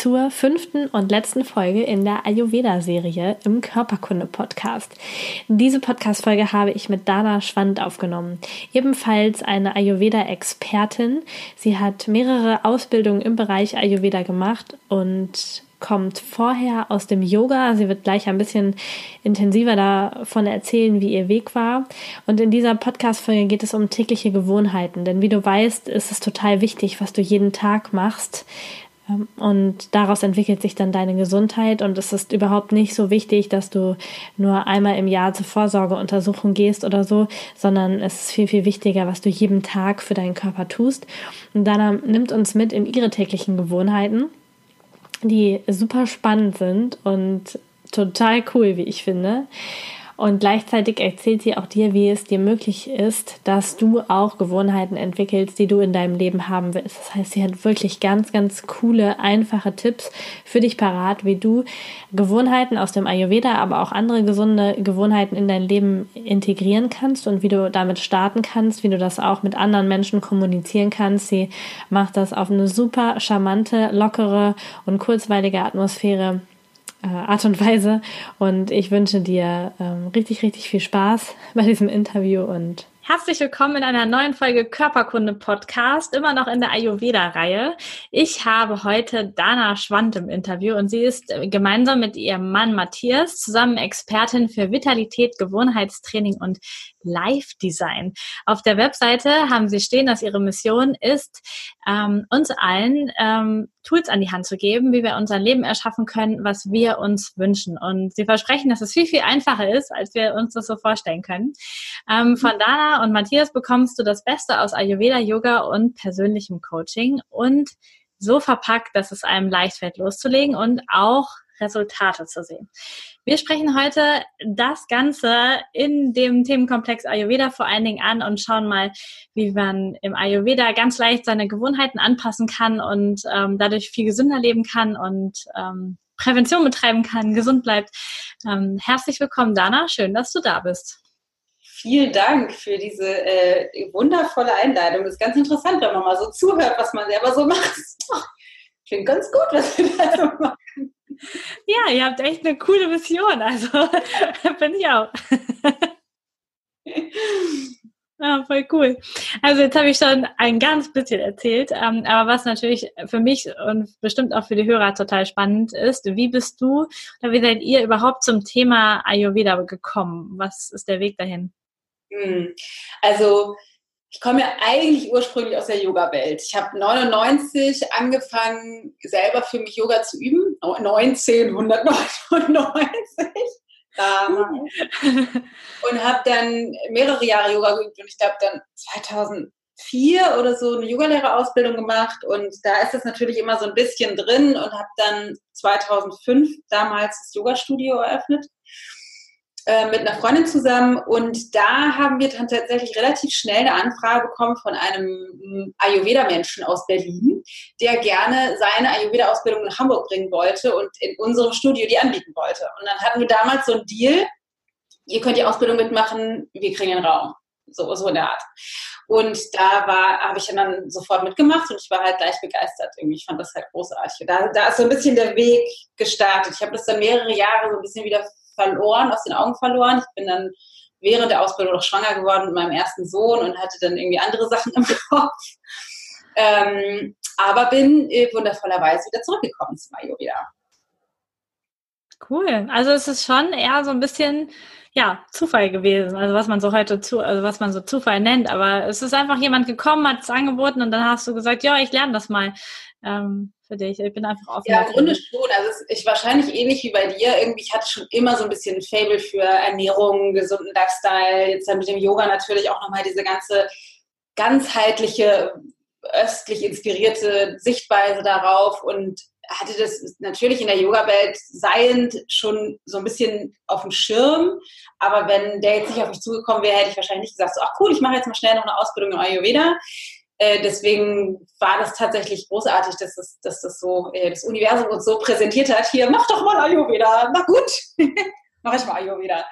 zur fünften und letzten Folge in der Ayurveda-Serie im Körperkunde-Podcast. Diese Podcast-Folge habe ich mit Dana Schwand aufgenommen, ebenfalls eine Ayurveda-Expertin. Sie hat mehrere Ausbildungen im Bereich Ayurveda gemacht und kommt vorher aus dem Yoga. Sie wird gleich ein bisschen intensiver davon erzählen, wie ihr Weg war. Und in dieser Podcast-Folge geht es um tägliche Gewohnheiten. Denn wie du weißt, ist es total wichtig, was du jeden Tag machst. Ähm, und daraus entwickelt sich dann deine Gesundheit. Und es ist überhaupt nicht so wichtig, dass du nur einmal im Jahr zur Vorsorgeuntersuchung gehst oder so, sondern es ist viel, viel wichtiger, was du jeden Tag für deinen Körper tust. Und Dana nimmt uns mit in ihre täglichen Gewohnheiten die super spannend sind und total cool, wie ich finde. Und gleichzeitig erzählt sie auch dir, wie es dir möglich ist, dass du auch Gewohnheiten entwickelst, die du in deinem Leben haben willst. Das heißt, sie hat wirklich ganz, ganz coole, einfache Tipps für dich parat, wie du Gewohnheiten aus dem Ayurveda, aber auch andere gesunde Gewohnheiten in dein Leben integrieren kannst und wie du damit starten kannst, wie du das auch mit anderen Menschen kommunizieren kannst. Sie macht das auf eine super charmante, lockere und kurzweilige Atmosphäre äh, Art und Weise. Und ich wünsche dir ähm, richtig, richtig viel Spaß bei diesem Interview und Herzlich willkommen in einer neuen Folge Körperkunde Podcast, immer noch in der Ayurveda-Reihe. Ich habe heute Dana Schwand im Interview und sie ist gemeinsam mit ihrem Mann Matthias zusammen Expertin für Vitalität, Gewohnheitstraining und Live-Design. Auf der Webseite haben sie stehen, dass ihre Mission ist, ähm, uns allen ähm, Tools an die Hand zu geben, wie wir unser Leben erschaffen können, was wir uns wünschen. Und sie versprechen, dass es viel, viel einfacher ist, als wir uns das so vorstellen können. Ähm, von Dana und Matthias bekommst du das Beste aus Ayurveda, Yoga und persönlichem Coaching und so verpackt, dass es einem leicht fällt, loszulegen und auch Resultate zu sehen. Wir sprechen heute das Ganze in dem Themenkomplex Ayurveda vor allen Dingen an und schauen mal, wie man im Ayurveda ganz leicht seine Gewohnheiten anpassen kann und ähm, dadurch viel gesünder leben kann und ähm, Prävention betreiben kann, gesund bleibt. Ähm, herzlich willkommen, Dana. Schön, dass du da bist. Vielen Dank für diese äh, wundervolle Einleitung. Das ist ganz interessant, wenn man mal so zuhört, was man selber so macht. Klingt ganz gut, was wir da so machen. Ja, ihr habt echt eine coole Mission. Also bin ich auch. Ja, voll cool. Also jetzt habe ich schon ein ganz bisschen erzählt, ähm, aber was natürlich für mich und bestimmt auch für die Hörer total spannend ist, wie bist du oder wie seid ihr überhaupt zum Thema Ayurveda gekommen? Was ist der Weg dahin? Hm. Also ich komme ja eigentlich ursprünglich aus der Yoga-Welt. Ich habe 99 angefangen, selber für mich Yoga zu üben. 1999. Damals. und habe dann mehrere Jahre Yoga geübt und ich glaube dann 2004 oder so eine Yogalehrerausbildung gemacht und da ist es natürlich immer so ein bisschen drin und habe dann 2005 damals das Yoga-Studio eröffnet mit einer Freundin zusammen und da haben wir dann tatsächlich relativ schnell eine Anfrage bekommen von einem mm, Ayurveda-Menschen aus Berlin, der gerne seine Ayurveda-Ausbildung nach Hamburg bringen wollte und in unserem Studio die anbieten wollte. Und dann hatten wir damals so einen Deal, ihr könnt die Ausbildung mitmachen, wir kriegen einen Raum. So, so in der Art. Und da war, habe ich dann sofort mitgemacht und ich war halt gleich begeistert. Irgendwie, ich fand das halt großartig. Da, da ist so ein bisschen der Weg gestartet. Ich habe das dann mehrere Jahre so ein bisschen wieder verloren, aus den Augen verloren. Ich bin dann während der Ausbildung noch schwanger geworden mit meinem ersten Sohn und hatte dann irgendwie andere Sachen im Kopf. Ähm, aber bin äh, wundervollerweise wieder zurückgekommen zum Ayurveda. Cool. Also es ist schon eher so ein bisschen ja, Zufall gewesen, also was man so heute zu, also was man so Zufall nennt, aber es ist einfach jemand gekommen, hat es angeboten und dann hast du gesagt, ja, ich lerne das mal. Ähm, für dich? Ich bin einfach offen. Ja, im Grunde schon. Also ich wahrscheinlich ähnlich wie bei dir. Irgendwie, ich hatte schon immer so ein bisschen ein Fable für Ernährung, gesunden Lifestyle. Jetzt dann mit dem Yoga natürlich auch nochmal diese ganze ganzheitliche, östlich inspirierte Sichtweise darauf und hatte das natürlich in der Yoga-Welt seiend schon so ein bisschen auf dem Schirm. Aber wenn der jetzt nicht auf mich zugekommen wäre, hätte ich wahrscheinlich nicht gesagt, so, ach cool, ich mache jetzt mal schnell noch eine Ausbildung in Ayurveda. Äh, deswegen war das tatsächlich großartig, dass das, dass das so äh, das Universum uns so präsentiert hat. Hier, mach doch mal Ayurveda. Na gut, mache ich mal Ayurveda.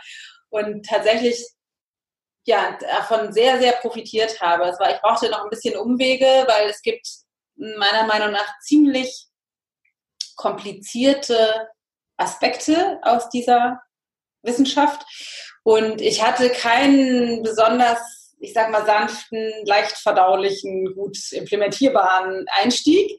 Und tatsächlich ja, davon sehr, sehr profitiert habe. Es war, ich brauchte noch ein bisschen Umwege, weil es gibt meiner Meinung nach ziemlich komplizierte Aspekte aus dieser Wissenschaft. Und ich hatte keinen besonders, ich sag mal, sanften, leicht verdaulichen, gut implementierbaren Einstieg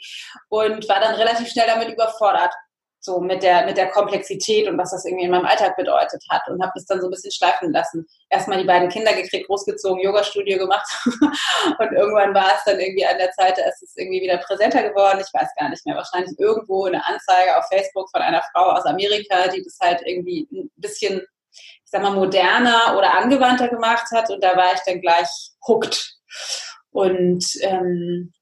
und war dann relativ schnell damit überfordert so mit der, mit der Komplexität und was das irgendwie in meinem Alltag bedeutet hat und habe das dann so ein bisschen schleifen lassen. Erstmal die beiden Kinder gekriegt, großgezogen, Yoga-Studio gemacht und irgendwann war es dann irgendwie an der Zeit, es ist irgendwie wieder präsenter geworden. Ich weiß gar nicht mehr, wahrscheinlich irgendwo eine Anzeige auf Facebook von einer Frau aus Amerika, die das halt irgendwie ein bisschen, ich sag mal, moderner oder angewandter gemacht hat. Und da war ich dann gleich hooked. Und ähm,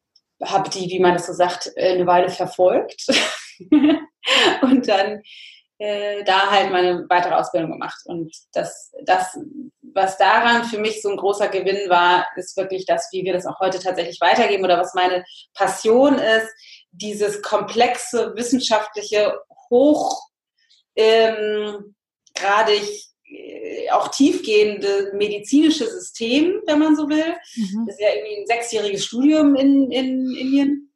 habe die, wie man das so sagt, eine Weile verfolgt. Und dann äh, da halt meine weitere Ausbildung gemacht. Und das, das, was daran für mich so ein großer Gewinn war, ist wirklich das, wie wir das auch heute tatsächlich weitergeben oder was meine Passion ist, dieses komplexe wissenschaftliche, hoch ähm, gerade äh, auch tiefgehende medizinische System, wenn man so will. Mhm. Das ist ja irgendwie ein sechsjähriges Studium in, in Indien.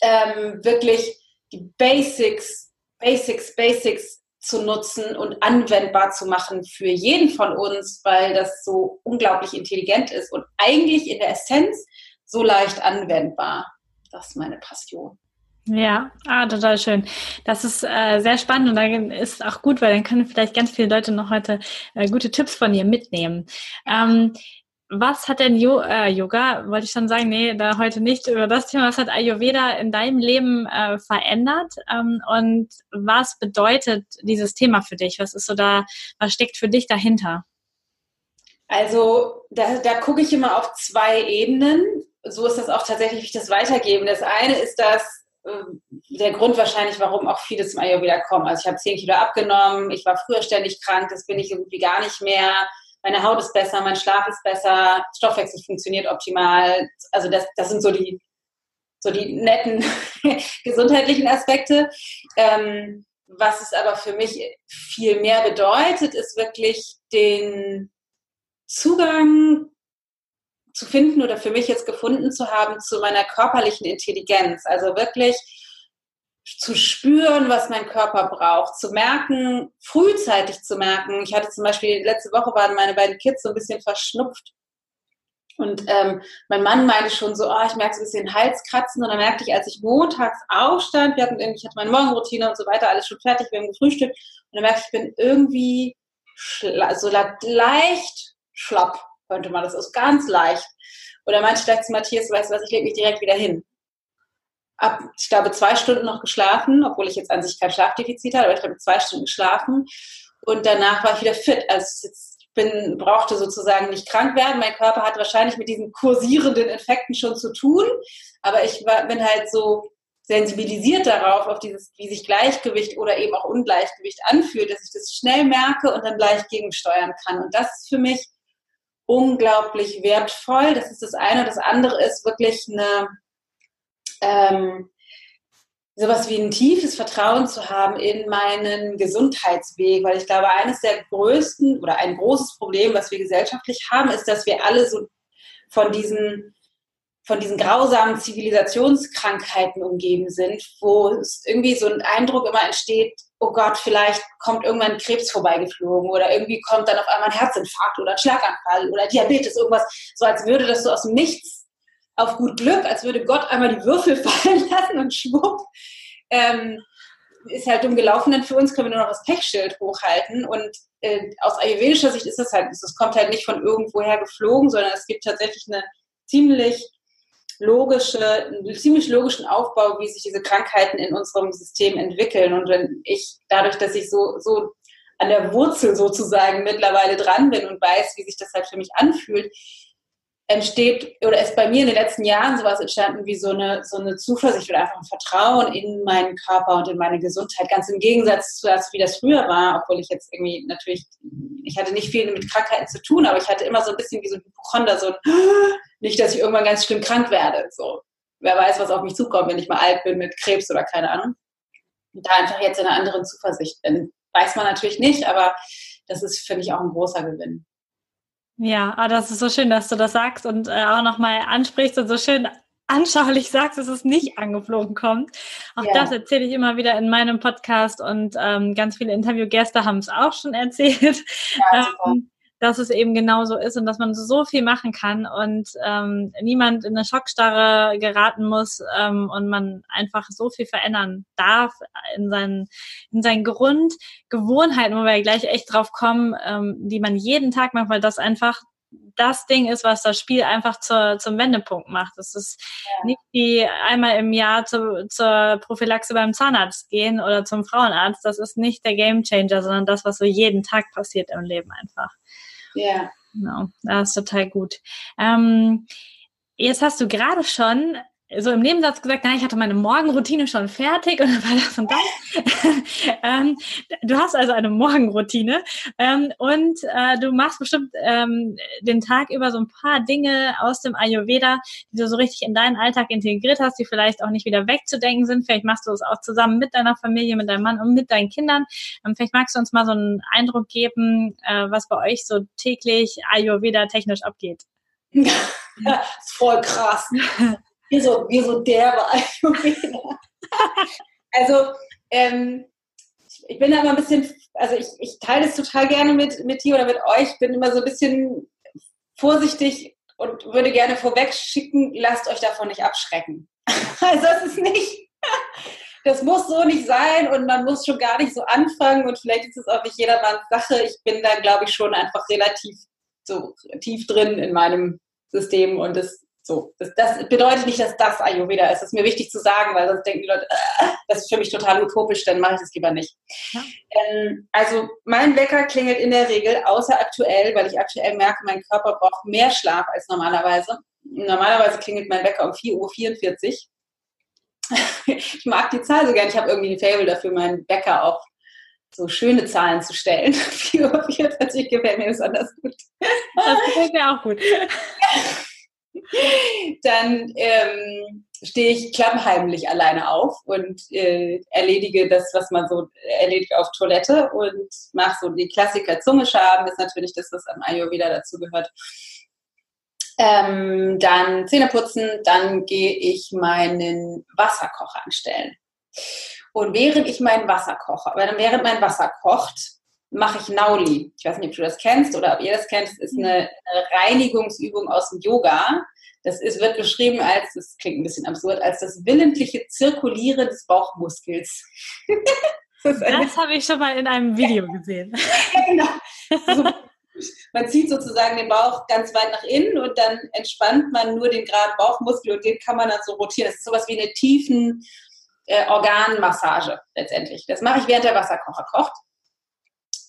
Ähm, wirklich die Basics, Basics, Basics zu nutzen und anwendbar zu machen für jeden von uns, weil das so unglaublich intelligent ist und eigentlich in der Essenz so leicht anwendbar. Das ist meine Passion. Ja, ah, total schön. Das ist äh, sehr spannend und dann ist auch gut, weil dann können vielleicht ganz viele Leute noch heute äh, gute Tipps von dir mitnehmen. Ähm, was hat denn jo äh, Yoga, wollte ich schon sagen, nee, da heute nicht über das Thema, was hat Ayurveda in deinem Leben äh, verändert ähm, und was bedeutet dieses Thema für dich? Was ist so da, was steckt für dich dahinter? Also da, da gucke ich immer auf zwei Ebenen. So ist das auch tatsächlich, wie ich das weitergebe. Das eine ist das, äh, der Grund wahrscheinlich, warum auch viele zum Ayurveda kommen. Also ich habe zehn Kilo abgenommen, ich war früher ständig krank, das bin ich irgendwie gar nicht mehr meine Haut ist besser, mein Schlaf ist besser, Stoffwechsel funktioniert optimal. Also das, das sind so die, so die netten gesundheitlichen Aspekte. Ähm, was es aber für mich viel mehr bedeutet, ist wirklich den Zugang zu finden oder für mich jetzt gefunden zu haben zu meiner körperlichen Intelligenz. Also wirklich zu spüren, was mein Körper braucht, zu merken, frühzeitig zu merken. Ich hatte zum Beispiel, letzte Woche waren meine beiden Kids so ein bisschen verschnupft. Und ähm, mein Mann meinte schon so, oh, ich merke so ein bisschen Halskratzen. Und dann merkte ich, als ich montags aufstand, wir hatten, ich hatte meine Morgenroutine und so weiter, alles schon fertig, wir haben gefrühstückt. Und dann merkte ich, ich bin irgendwie so leicht schlapp, könnte man das, ist ganz leicht. Meinte ich gleich zu Matthias, weißt du was, ich lege mich direkt wieder hin ab, ich glaube, zwei Stunden noch geschlafen, obwohl ich jetzt an sich kein Schlafdefizit hatte, aber ich habe zwei Stunden geschlafen und danach war ich wieder fit. Also ich bin, brauchte sozusagen nicht krank werden. Mein Körper hat wahrscheinlich mit diesen kursierenden Infekten schon zu tun, aber ich war, bin halt so sensibilisiert darauf, auf dieses, wie sich Gleichgewicht oder eben auch Ungleichgewicht anfühlt, dass ich das schnell merke und dann gleich gegensteuern kann. Und das ist für mich unglaublich wertvoll. Das ist das eine. Das andere ist wirklich eine ähm, sowas wie ein tiefes Vertrauen zu haben in meinen Gesundheitsweg, weil ich glaube, eines der größten oder ein großes Problem, was wir gesellschaftlich haben, ist, dass wir alle so von diesen von diesen grausamen Zivilisationskrankheiten umgeben sind, wo irgendwie so ein Eindruck immer entsteht, oh Gott, vielleicht kommt irgendwann Krebs vorbeigeflogen oder irgendwie kommt dann auf einmal ein Herzinfarkt oder ein Schlaganfall oder Diabetes, irgendwas, so als würde das so aus dem Nichts auf gut Glück, als würde Gott einmal die Würfel fallen lassen und schwupp, ähm, ist halt dumm gelaufen, dann für uns können wir nur noch das Pechschild hochhalten. Und äh, aus ayurvedischer Sicht ist das halt, es kommt halt nicht von irgendwoher geflogen, sondern es gibt tatsächlich eine ziemlich logische, einen ziemlich logischen Aufbau, wie sich diese Krankheiten in unserem System entwickeln. Und wenn ich, dadurch, dass ich so, so an der Wurzel sozusagen mittlerweile dran bin und weiß, wie sich das halt für mich anfühlt, entsteht oder ist bei mir in den letzten Jahren sowas entstanden wie so eine, so eine Zuversicht oder einfach ein Vertrauen in meinen Körper und in meine Gesundheit. Ganz im Gegensatz zu das, wie das früher war, obwohl ich jetzt irgendwie natürlich, ich hatte nicht viel mit Krankheiten zu tun, aber ich hatte immer so ein bisschen wie so ein Hypochonder, so ein, nicht, dass ich irgendwann ganz schlimm krank werde. So, wer weiß, was auf mich zukommt, wenn ich mal alt bin mit Krebs oder keine Ahnung. Und da einfach jetzt in einer anderen Zuversicht bin. Weiß man natürlich nicht, aber das ist, finde ich, auch ein großer Gewinn. Ja, ah, das ist so schön, dass du das sagst und äh, auch nochmal ansprichst und so schön anschaulich sagst, dass es nicht angeflogen kommt. Auch ja. das erzähle ich immer wieder in meinem Podcast und ähm, ganz viele Interviewgäste haben es auch schon erzählt. Ja, ähm, dass es eben genau so ist und dass man so viel machen kann und ähm, niemand in eine Schockstarre geraten muss ähm, und man einfach so viel verändern darf in seinen, in seinen Grundgewohnheiten, wo wir gleich echt drauf kommen, ähm, die man jeden Tag macht, weil das einfach das Ding ist, was das Spiel einfach zur, zum Wendepunkt macht. Es ist ja. nicht wie einmal im Jahr zu, zur Prophylaxe beim Zahnarzt gehen oder zum Frauenarzt. Das ist nicht der Gamechanger, sondern das, was so jeden Tag passiert im Leben einfach. Ja. Genau, das ist total gut. Ähm, jetzt hast du gerade schon so im Nebensatz gesagt, na, ich hatte meine Morgenroutine schon fertig und dann war das und das. ähm, du hast also eine Morgenroutine ähm, und äh, du machst bestimmt ähm, den Tag über so ein paar Dinge aus dem Ayurveda, die du so richtig in deinen Alltag integriert hast, die vielleicht auch nicht wieder wegzudenken sind. Vielleicht machst du es auch zusammen mit deiner Familie, mit deinem Mann und mit deinen Kindern. Ähm, vielleicht magst du uns mal so einen Eindruck geben, äh, was bei euch so täglich Ayurveda technisch abgeht. Voll krass wie so, wie so derbe Ayurveda. also, ähm, ich bin aber ein bisschen, also ich, ich teile es total gerne mit, mit dir oder mit euch, bin immer so ein bisschen vorsichtig und würde gerne vorweg schicken, lasst euch davon nicht abschrecken. also es ist nicht, das muss so nicht sein und man muss schon gar nicht so anfangen und vielleicht ist es auch nicht jedermanns Sache. Ich bin da, glaube ich, schon einfach relativ so tief drin in meinem System und das so, das, das, bedeutet nicht, dass das Ayurveda ist. Das ist mir wichtig zu sagen, weil sonst denken die Leute, äh, das ist für mich total utopisch, dann mache ich das lieber nicht. Ja. Ähm, also mein Wecker klingelt in der Regel, außer aktuell, weil ich aktuell merke, mein Körper braucht mehr Schlaf als normalerweise. Normalerweise klingelt mein Wecker um 4.44 Uhr. ich mag die Zahl so gern. Ich habe irgendwie ein Fable dafür, meinen Wecker auf so schöne Zahlen zu stellen. 4.44 Uhr gefällt mir besonders gut. Das gefällt mir auch gut. dann ähm, stehe ich klammheimlich alleine auf und äh, erledige das, was man so erledigt auf Toilette und mache so die Klassiker Zunge schaben, ist natürlich das, was am Ayurveda dazu gehört. Ähm, dann Zähne putzen, dann gehe ich meinen Wasserkocher anstellen. Und während ich meinen Wasser koche, während mein Wasser kocht, mache ich Nauli. Ich weiß nicht, ob du das kennst oder ob ihr das kennt. Das ist eine, eine Reinigungsübung aus dem Yoga. Das ist, wird beschrieben als, das klingt ein bisschen absurd, als das willentliche Zirkulieren des Bauchmuskels. das, das habe ich schon mal in einem Video gesehen. genau. So, man zieht sozusagen den Bauch ganz weit nach innen und dann entspannt man nur den geraden Bauchmuskel und den kann man dann so rotieren. Das ist sowas wie eine tiefen äh, Organmassage letztendlich. Das mache ich während der Wasserkocher kocht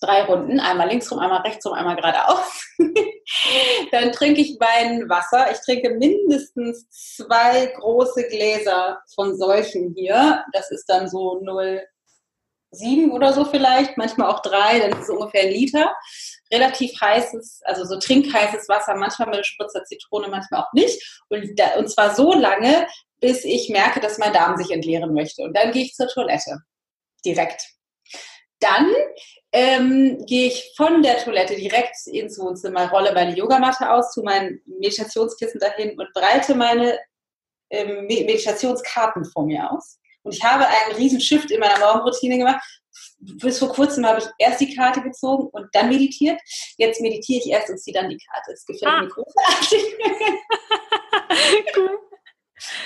drei Runden, einmal links rum, einmal rechts rum, einmal geradeaus. dann trinke ich mein Wasser. Ich trinke mindestens zwei große Gläser von solchen hier. Das ist dann so 0,7 oder so vielleicht, manchmal auch drei, dann ist es ungefähr ein Liter. Relativ heißes, also so trinkheißes Wasser, manchmal mit Spritzer Zitrone, manchmal auch nicht. Und, da, und zwar so lange, bis ich merke, dass mein Darm sich entleeren möchte. Und dann gehe ich zur Toilette. Direkt. Dann ähm, gehe ich von der Toilette direkt ins Wohnzimmer, rolle meine Yogamatte aus, tu mein Meditationskissen dahin und breite meine ähm, Meditationskarten vor mir aus. Und ich habe einen riesen Shift in meiner Morgenroutine gemacht. Bis vor kurzem habe ich erst die Karte gezogen und dann meditiert. Jetzt meditiere ich erst und ziehe dann die Karte. Es gefällt ah. mir großartig. cool.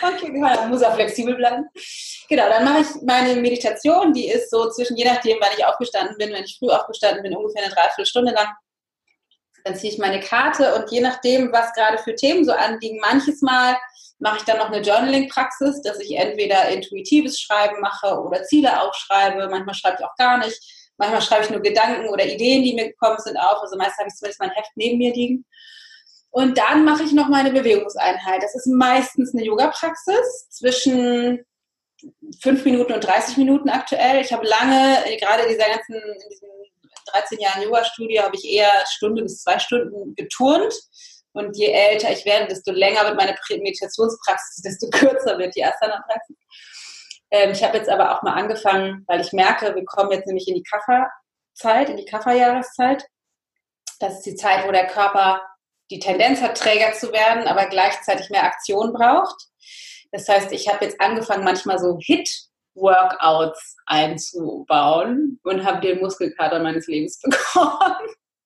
Okay, genau, dann muss er flexibel bleiben. Genau, dann mache ich meine Meditation, die ist so zwischen, je nachdem, wann ich aufgestanden bin, wenn ich früh aufgestanden bin, ungefähr eine Dreiviertelstunde lang. Dann ziehe ich meine Karte und je nachdem, was gerade für Themen so anliegen, manches Mal mache ich dann noch eine Journaling-Praxis, dass ich entweder intuitives Schreiben mache oder Ziele aufschreibe. Manchmal schreibe ich auch gar nicht. Manchmal schreibe ich nur Gedanken oder Ideen, die mir gekommen sind, auf. Also meist habe ich zumindest mein Heft neben mir liegen. Und dann mache ich noch meine Bewegungseinheit. Das ist meistens eine Yoga-Praxis zwischen fünf Minuten und 30 Minuten aktuell. Ich habe lange, gerade in dieser ganzen, in diesen 13 Jahren Yoga-Studio, habe ich eher Stunde bis zwei Stunden geturnt. Und je älter ich werde, desto länger wird meine Meditationspraxis, desto kürzer wird die Asana-Praxis. Ähm, ich habe jetzt aber auch mal angefangen, weil ich merke, wir kommen jetzt nämlich in die Kafferzeit, in die Kafferjahreszeit. Das ist die Zeit, wo der Körper die Tendenz hat, träger zu werden, aber gleichzeitig mehr Aktion braucht. Das heißt, ich habe jetzt angefangen, manchmal so Hit-Workouts einzubauen und habe den Muskelkater meines Lebens bekommen.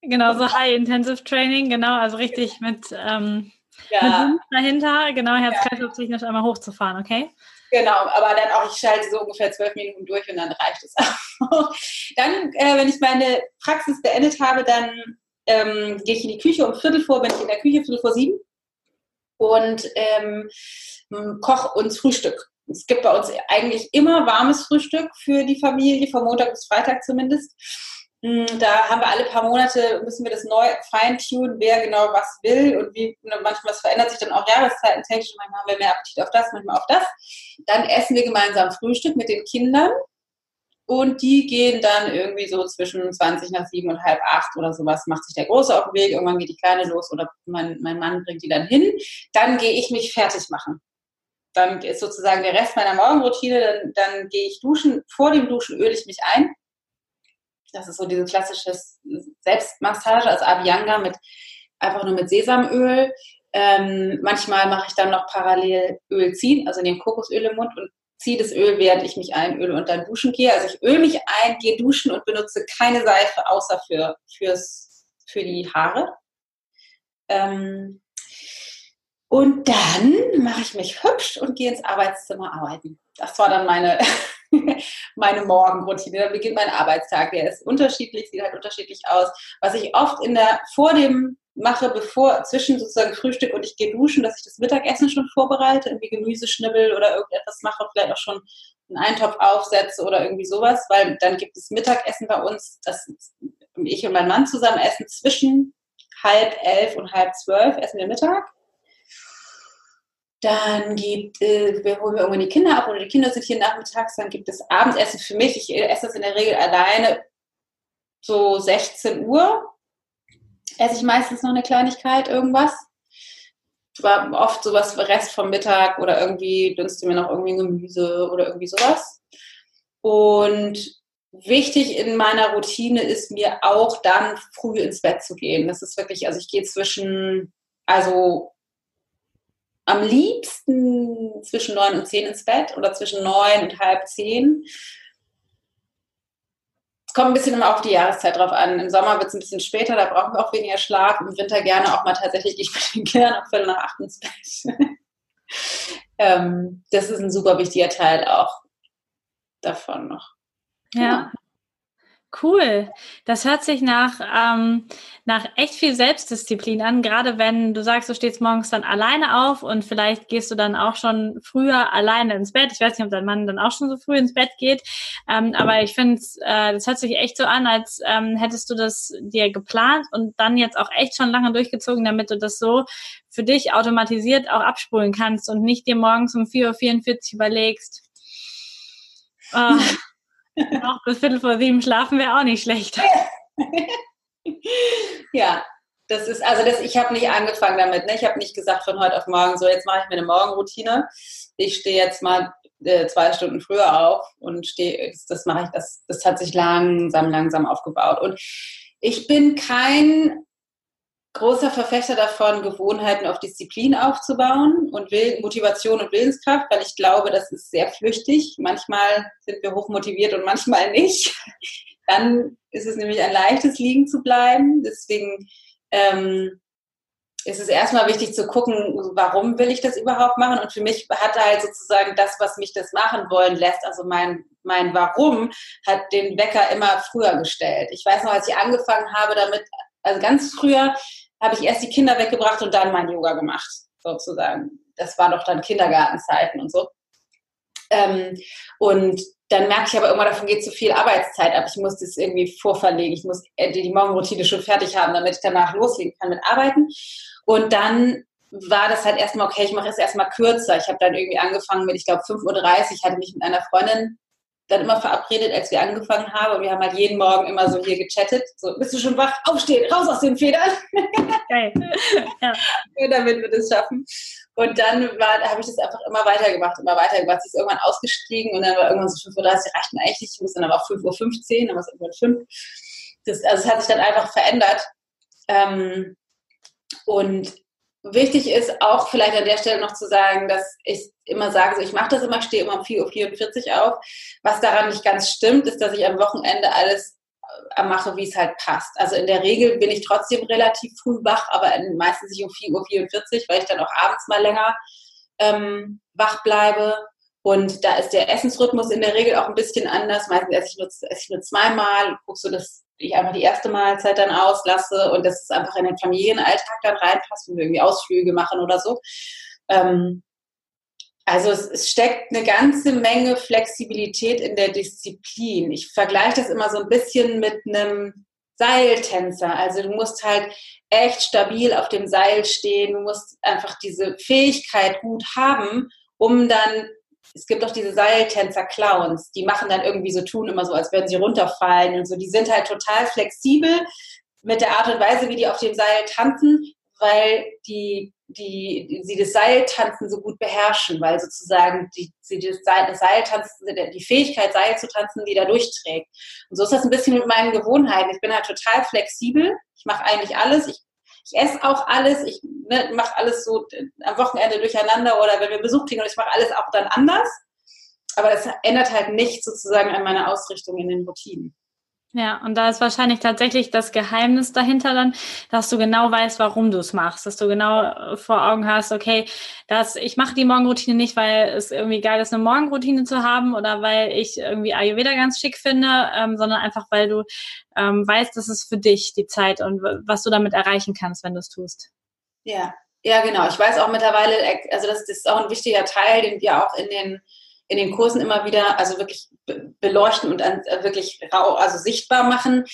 Genau, so High-Intensive Training, genau, also richtig mit, ähm, ja. mit dahinter, genau, Herz-Kreislauf-technisch einmal hochzufahren, okay? Genau, aber dann auch, ich schalte so ungefähr zwölf Minuten durch und dann reicht es auch. dann, äh, wenn ich meine Praxis beendet habe, dann ähm, gehe ich in die Küche um Viertel vor, bin ich in der Küche, Viertel vor sieben und ähm, koche uns Frühstück. Es gibt bei uns eigentlich immer warmes Frühstück für die Familie, von Montag bis Freitag zumindest. Hm, da haben wir alle paar Monate, müssen wir das neu feintunen, wer genau was will und wie, manchmal verändert sich dann auch Jahreszeiten technisch, manchmal haben wir mehr Appetit auf das, manchmal auf das. Dann essen wir gemeinsam Frühstück mit den Kindern und die gehen dann irgendwie so zwischen 20 nach 7 und halb 8 oder sowas, macht sich der Große auf den Weg, irgendwann geht die Kleine los oder mein, mein Mann bringt die dann hin. Dann gehe ich mich fertig machen. Dann ist sozusagen der Rest meiner Morgenroutine, dann, dann gehe ich duschen, vor dem Duschen öle ich mich ein. Das ist so diese klassische Selbstmassage, also Abhyanga mit einfach nur mit Sesamöl. Ähm, manchmal mache ich dann noch parallel Öl ziehen, also nehme Kokosöl im Mund und ziehe das Öl, während ich mich einöle und dann duschen gehe. Also ich öle mich ein, gehe duschen und benutze keine Seife außer für, fürs, für die Haare. Ähm, und dann mache ich mich hübsch und gehe ins Arbeitszimmer arbeiten. Das war dann meine, meine Morgenroutine. Dann beginnt mein Arbeitstag. Der ist unterschiedlich, sieht halt unterschiedlich aus. Was ich oft in der, vor dem mache, bevor zwischen sozusagen Frühstück und ich gehe duschen, dass ich das Mittagessen schon vorbereite, irgendwie Gemüse schnibbel oder irgendetwas mache, vielleicht auch schon einen Eintopf aufsetze oder irgendwie sowas, weil dann gibt es Mittagessen bei uns, das ich und mein Mann zusammen essen zwischen halb elf und halb zwölf essen wir Mittag. Dann gibt, äh, wir holen wir irgendwann die Kinder ab oder die Kinder sind hier nachmittags. Dann gibt es Abendessen für mich. Ich esse das in der Regel alleine so 16 Uhr esse ich meistens noch eine Kleinigkeit, irgendwas. War oft sowas Rest vom Mittag oder irgendwie dünste mir noch irgendwie Gemüse oder irgendwie sowas. Und wichtig in meiner Routine ist mir auch dann früh ins Bett zu gehen. Das ist wirklich, also ich gehe zwischen, also am liebsten zwischen neun und zehn ins Bett oder zwischen neun und halb zehn kommt ein bisschen immer auf die Jahreszeit drauf an. Im Sommer wird es ein bisschen später, da brauchen wir auch weniger Schlaf. Im Winter gerne auch mal tatsächlich, ich bin gerne auf Viertel nach acht ins Bett. ähm, das ist ein super wichtiger Teil auch davon noch. Ja. Cool. Das hört sich nach, ähm, nach echt viel Selbstdisziplin an, gerade wenn du sagst, du stehst morgens dann alleine auf und vielleicht gehst du dann auch schon früher alleine ins Bett. Ich weiß nicht, ob dein Mann dann auch schon so früh ins Bett geht, ähm, aber ich finde, äh, das hört sich echt so an, als ähm, hättest du das dir geplant und dann jetzt auch echt schon lange durchgezogen, damit du das so für dich automatisiert auch abspulen kannst und nicht dir morgens um 4.44 Uhr überlegst. Oh, Noch bis Viertel vor sieben schlafen wäre auch nicht schlecht. ja, das ist, also das, ich habe nicht angefangen damit. Ne? Ich habe nicht gesagt von heute auf morgen, so jetzt mache ich mir eine Morgenroutine. Ich stehe jetzt mal äh, zwei Stunden früher auf und stehe, das, das mache ich, das, das hat sich langsam, langsam aufgebaut. Und ich bin kein großer Verfechter davon, Gewohnheiten auf Disziplin aufzubauen und Will Motivation und Willenskraft, weil ich glaube, das ist sehr flüchtig. Manchmal sind wir hochmotiviert und manchmal nicht. Dann ist es nämlich ein leichtes, liegen zu bleiben. Deswegen ähm, ist es erstmal wichtig zu gucken, warum will ich das überhaupt machen? Und für mich hat halt sozusagen das, was mich das machen wollen lässt, also mein, mein Warum, hat den Wecker immer früher gestellt. Ich weiß noch, als ich angefangen habe damit, also ganz früher habe ich erst die Kinder weggebracht und dann mein Yoga gemacht, sozusagen. Das war doch dann Kindergartenzeiten und so. Ähm, und dann merke ich aber irgendwann, davon geht zu viel Arbeitszeit ab. Ich muss das irgendwie vorverlegen. Ich muss die Morgenroutine schon fertig haben, damit ich danach loslegen kann mit Arbeiten. Und dann war das halt erstmal, okay, ich mache es erstmal kürzer. Ich habe dann irgendwie angefangen mit, ich glaube, 5.30 Uhr, hatte mich mit einer Freundin dann immer verabredet, als wir angefangen haben. Und wir haben halt jeden Morgen immer so hier gechattet. So, bist du schon wach? Aufstehen, raus aus den Federn. Geil. ja. damit wir das schaffen. Und dann habe ich das einfach immer weitergemacht, immer weitergemacht. Sie ist irgendwann ausgestiegen und dann war irgendwann so 5.30 Uhr, reicht mir eigentlich nicht. Ich muss dann aber auch 5.15 Uhr, dann war es irgendwann 5. Das, also es hat sich dann einfach verändert. Ähm, und wichtig ist auch vielleicht an der Stelle noch zu sagen, dass ich immer sage, so ich mache das immer, stehe immer um 4.44 Uhr auf. Was daran nicht ganz stimmt, ist, dass ich am Wochenende alles äh, mache, wie es halt passt. Also in der Regel bin ich trotzdem relativ früh wach, aber meistens nicht um 4.44 Uhr, weil ich dann auch abends mal länger ähm, wach bleibe. Und da ist der Essensrhythmus in der Regel auch ein bisschen anders. Meistens esse ich nur, esse ich nur zweimal, guckst du, dass ich einfach die erste Mahlzeit dann auslasse und dass es einfach in den Familienalltag dann reinpasst, wenn wir irgendwie Ausflüge machen oder so. Ähm, also es, es, steckt eine ganze Menge Flexibilität in der Disziplin. Ich vergleiche das immer so ein bisschen mit einem Seiltänzer. Also du musst halt echt stabil auf dem Seil stehen. Du musst einfach diese Fähigkeit gut haben, um dann, es gibt auch diese Seiltänzer-Clowns, die machen dann irgendwie so, tun immer so, als würden sie runterfallen und so. Die sind halt total flexibel mit der Art und Weise, wie die auf dem Seil tanzen, weil die die, sie das Seiltanzen so gut beherrschen, weil sozusagen die, sie das, Seil, das Seiltanzen, die Fähigkeit, Seil zu tanzen, die da durchträgt. Und so ist das ein bisschen mit meinen Gewohnheiten. Ich bin halt total flexibel. Ich mache eigentlich alles. Ich, ich esse auch alles. Ich ne, mache alles so am Wochenende durcheinander oder wenn wir Besuch kriegen und ich mache alles auch dann anders. Aber das ändert halt nichts sozusagen an meiner Ausrichtung in den Routinen. Ja, und da ist wahrscheinlich tatsächlich das Geheimnis dahinter dann, dass du genau weißt, warum du es machst, dass du genau äh, vor Augen hast, okay, dass ich mache die Morgenroutine nicht, weil es irgendwie geil ist, eine Morgenroutine zu haben oder weil ich irgendwie Ayurveda ganz schick finde, ähm, sondern einfach, weil du ähm, weißt, das ist für dich die Zeit und was du damit erreichen kannst, wenn du es tust. Ja, ja, genau. Ich weiß auch mittlerweile, also das, das ist auch ein wichtiger Teil, den wir auch in den in den Kursen immer wieder, also wirklich beleuchten und äh, wirklich rau, also sichtbar machen,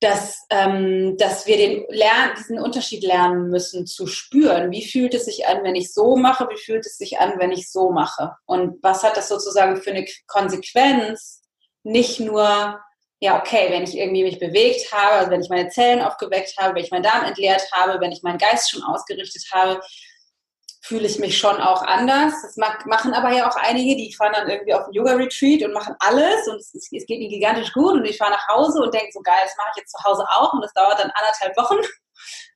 dass, ähm, dass wir den Lern diesen Unterschied lernen müssen zu spüren. Wie fühlt es sich an, wenn ich so mache? Wie fühlt es sich an, wenn ich so mache? Und was hat das sozusagen für eine Konsequenz? Nicht nur, ja, okay, wenn ich irgendwie mich bewegt habe, also wenn ich meine Zellen aufgeweckt habe, wenn ich meinen Darm entleert habe, wenn ich meinen Geist schon ausgerichtet habe, fühle ich mich schon auch anders. Das machen aber ja auch einige, die fahren dann irgendwie auf ein Yoga-Retreat und machen alles und es, es, geht ihnen gigantisch gut und ich fahre nach Hause und denke so, geil, das mache ich jetzt zu Hause auch und das dauert dann anderthalb Wochen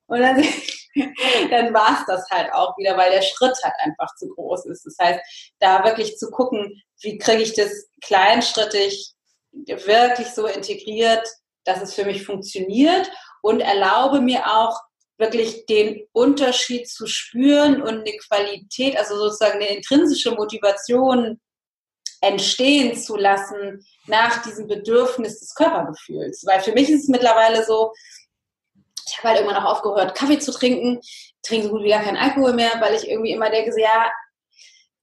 und dann, dann war es das halt auch wieder, weil der Schritt halt einfach zu groß ist. Das heißt, da wirklich zu gucken, wie kriege ich das kleinschrittig wirklich so integriert, dass es für mich funktioniert und erlaube mir auch wirklich den Unterschied zu spüren und eine Qualität, also sozusagen eine intrinsische Motivation entstehen zu lassen nach diesem Bedürfnis des Körpergefühls. Weil für mich ist es mittlerweile so, ich habe halt irgendwann auch aufgehört, Kaffee zu trinken, trinke so gut wie gar keinen Alkohol mehr, weil ich irgendwie immer denke, ja,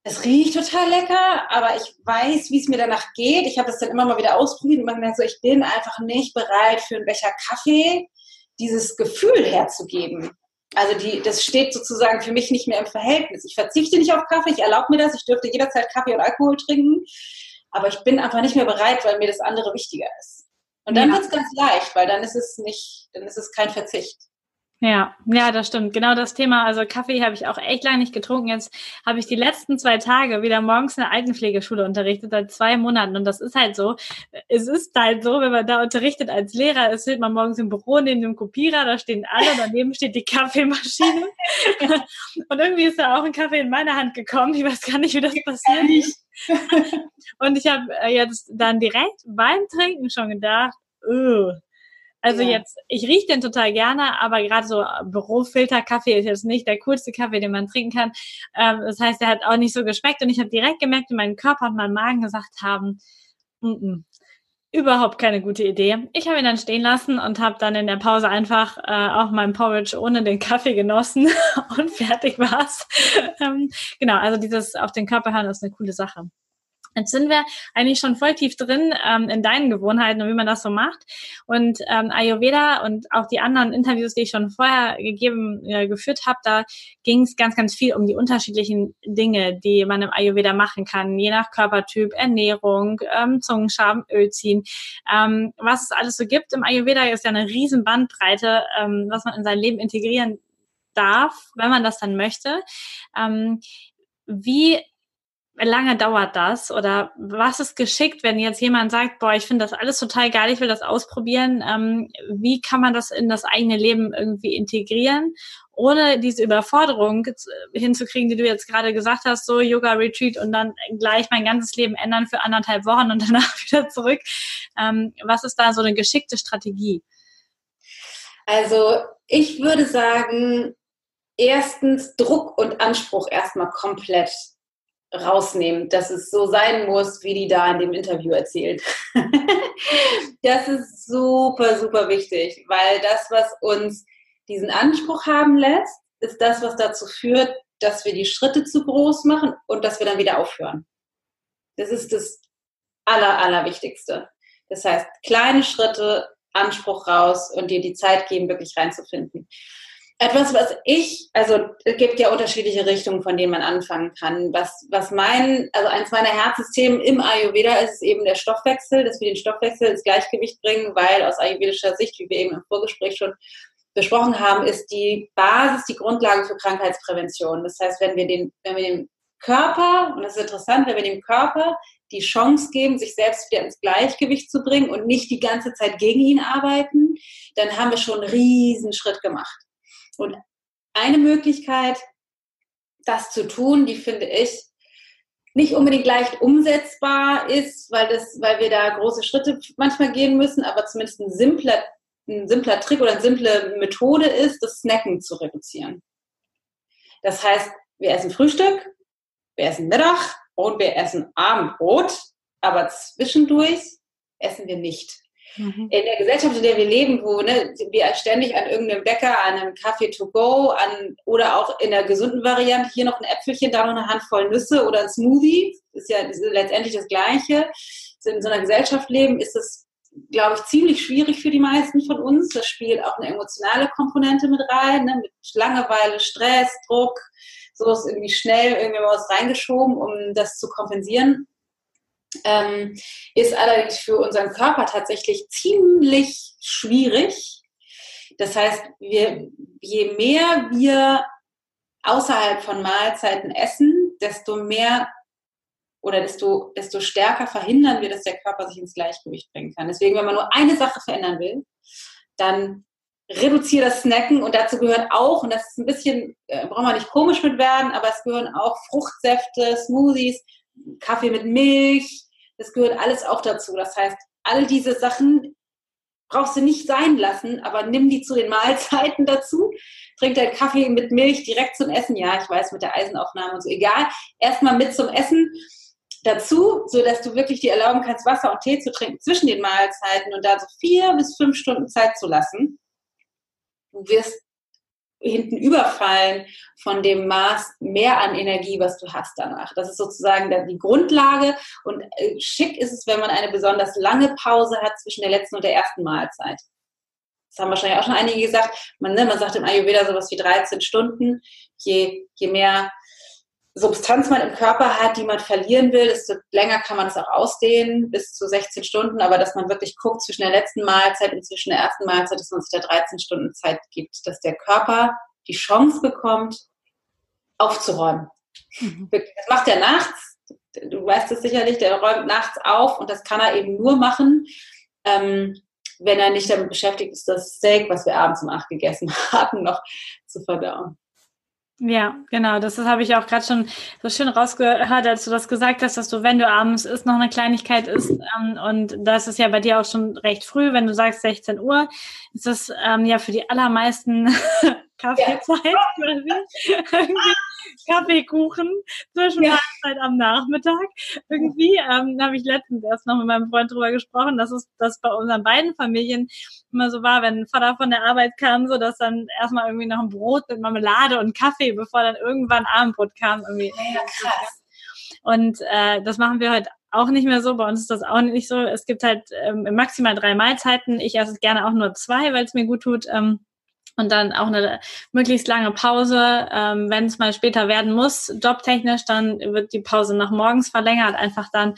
es riecht total lecker, aber ich weiß, wie es mir danach geht. Ich habe das dann immer mal wieder ausprobiert und man merkt so, ich bin einfach nicht bereit für einen Becher Kaffee dieses Gefühl herzugeben. Also die, das steht sozusagen für mich nicht mehr im Verhältnis. Ich verzichte nicht auf Kaffee, ich erlaube mir das, ich dürfte jederzeit Kaffee und Alkohol trinken, aber ich bin einfach nicht mehr bereit, weil mir das andere wichtiger ist. Und dann ja. wird es ganz leicht, weil dann ist es nicht, dann ist es kein Verzicht. Ja, ja, das stimmt. Genau das Thema. Also Kaffee habe ich auch echt lange nicht getrunken. Jetzt habe ich die letzten zwei Tage wieder morgens in der Altenpflegeschule unterrichtet, seit zwei Monaten. Und das ist halt so. Es ist halt so, wenn man da unterrichtet als Lehrer, es steht man morgens im Büro neben dem Kopierer, da stehen alle, daneben steht die Kaffeemaschine. Und irgendwie ist da auch ein Kaffee in meine Hand gekommen. Ich weiß gar nicht, wie das passiert ist. Und ich habe äh, jetzt dann direkt beim Trinken schon gedacht, Ugh also ja. jetzt, ich rieche den total gerne, aber gerade so Bürofilter-Kaffee ist jetzt nicht der coolste Kaffee, den man trinken kann. Ähm, das heißt, der hat auch nicht so geschmeckt und ich habe direkt gemerkt, wie mein Körper und mein Magen gesagt haben, mm -mm, überhaupt keine gute Idee. Ich habe ihn dann stehen lassen und habe dann in der Pause einfach äh, auch mein Porridge ohne den Kaffee genossen und fertig war's. ähm, genau, also dieses auf den Körper hören ist eine coole Sache. Jetzt sind wir eigentlich schon voll tief drin ähm, in deinen Gewohnheiten und wie man das so macht. Und ähm, Ayurveda und auch die anderen Interviews, die ich schon vorher gegeben, äh, geführt habe, da ging es ganz, ganz viel um die unterschiedlichen Dinge, die man im Ayurveda machen kann, je nach Körpertyp, Ernährung, ähm, Zungenschaben, Öl ziehen. Ähm, was es alles so gibt im Ayurveda ist ja eine riesen Bandbreite, ähm, was man in sein Leben integrieren darf, wenn man das dann möchte. Ähm, wie lange dauert das? Oder was ist geschickt, wenn jetzt jemand sagt, boah, ich finde das alles total geil, ich will das ausprobieren. Ähm, wie kann man das in das eigene Leben irgendwie integrieren, ohne diese Überforderung hinzukriegen, die du jetzt gerade gesagt hast, so Yoga-Retreat und dann gleich mein ganzes Leben ändern für anderthalb Wochen und danach wieder zurück. Ähm, was ist da so eine geschickte Strategie? Also ich würde sagen, erstens Druck und Anspruch erstmal komplett rausnehmen, dass es so sein muss, wie die da in dem Interview erzählt. das ist super, super wichtig, weil das, was uns diesen Anspruch haben lässt, ist das, was dazu führt, dass wir die Schritte zu groß machen und dass wir dann wieder aufhören. Das ist das Aller, Allerwichtigste. Das heißt, kleine Schritte, Anspruch raus und dir die Zeit geben, wirklich reinzufinden. Etwas, was ich, also es gibt ja unterschiedliche Richtungen, von denen man anfangen kann. Was, was mein, also eins meiner Herzensthemen im Ayurveda ist, ist eben der Stoffwechsel, dass wir den Stoffwechsel ins Gleichgewicht bringen, weil aus ayurvedischer Sicht, wie wir eben im Vorgespräch schon besprochen haben, ist die Basis, die Grundlage für Krankheitsprävention. Das heißt, wenn wir den, wenn wir dem Körper, und das ist interessant, wenn wir dem Körper die Chance geben, sich selbst wieder ins Gleichgewicht zu bringen und nicht die ganze Zeit gegen ihn arbeiten, dann haben wir schon einen riesen Schritt gemacht. Und eine Möglichkeit, das zu tun, die finde ich nicht unbedingt leicht umsetzbar ist, weil, das, weil wir da große Schritte manchmal gehen müssen, aber zumindest ein simpler, ein simpler Trick oder eine simple Methode ist, das Snacken zu reduzieren. Das heißt, wir essen Frühstück, wir essen Mittag und wir essen Abendbrot, aber zwischendurch essen wir nicht. Mhm. In der Gesellschaft, in der wir leben, wo ne, wir ständig an irgendeinem Bäcker, an einem Kaffee to go, an, oder auch in der gesunden Variante, hier noch ein Äpfelchen, da noch eine Handvoll Nüsse oder ein Smoothie, ist ja ist letztendlich das Gleiche. In so einer Gesellschaft leben, ist es, glaube ich, ziemlich schwierig für die meisten von uns. Das spielt auch eine emotionale Komponente mit rein, ne, mit Langeweile, Stress, Druck, so ist irgendwie schnell irgendwie was reingeschoben, um das zu kompensieren ähm, ist allerdings für unseren Körper tatsächlich ziemlich schwierig. Das heißt, wir, je mehr wir außerhalb von Mahlzeiten essen, desto mehr oder desto, desto stärker verhindern wir, dass der Körper sich ins Gleichgewicht bringen kann. Deswegen, wenn man nur eine Sache verändern will, dann reduziere das Snacken und dazu gehört auch, und das ist ein bisschen, äh, braucht man nicht komisch mit werden, aber es gehören auch Fruchtsäfte, Smoothies, Kaffee mit Milch, das gehört alles auch dazu. Das heißt, all diese Sachen brauchst du nicht sein lassen, aber nimm die zu den Mahlzeiten dazu. Trink deinen Kaffee mit Milch direkt zum Essen. Ja, ich weiß, mit der Eisenaufnahme und so. Egal. Erstmal mit zum Essen dazu, so dass du wirklich dir erlauben kannst, Wasser und Tee zu trinken zwischen den Mahlzeiten und da so vier bis fünf Stunden Zeit zu lassen. Du wirst hinten überfallen von dem Maß mehr an Energie, was du hast danach. Das ist sozusagen die Grundlage und äh, schick ist es, wenn man eine besonders lange Pause hat zwischen der letzten und der ersten Mahlzeit. Das haben wahrscheinlich auch schon einige gesagt. Man, ne, man sagt im Ayurveda sowas wie 13 Stunden. Je, je mehr Substanz man im Körper hat, die man verlieren will, desto länger kann man es auch ausdehnen, bis zu 16 Stunden, aber dass man wirklich guckt zwischen der letzten Mahlzeit und zwischen der ersten Mahlzeit, dass man sich da 13 Stunden Zeit gibt, dass der Körper die Chance bekommt, aufzuräumen. Mhm. Das macht er nachts, du weißt es sicherlich, der räumt nachts auf und das kann er eben nur machen, ähm, wenn er nicht damit beschäftigt ist, das Steak, was wir abends um acht gegessen haben, noch zu verdauen. Ja, genau. Das, das habe ich auch gerade schon so schön rausgehört, als du das gesagt hast, dass du, wenn du abends isst, noch eine Kleinigkeit isst. Ähm, und das ist ja bei dir auch schon recht früh, wenn du sagst 16 Uhr, ist das ähm, ja für die allermeisten Kaffeezeit ja. Kaffeekuchen zwischen ja. Mahlzeit am Nachmittag. Irgendwie ähm, habe ich letztens erst noch mit meinem Freund drüber gesprochen, dass es das bei unseren beiden Familien immer so war, wenn Vater von der Arbeit kam, so dass dann erstmal irgendwie noch ein Brot mit Marmelade und Kaffee, bevor dann irgendwann Abendbrot kam. Irgendwie. Ja, krass. Und äh, das machen wir heute auch nicht mehr so. Bei uns ist das auch nicht so. Es gibt halt ähm, maximal drei Mahlzeiten. Ich esse gerne auch nur zwei, weil es mir gut tut. Ähm, und dann auch eine möglichst lange Pause. Ähm, Wenn es mal später werden muss, jobtechnisch, dann wird die Pause nach morgens verlängert, einfach dann.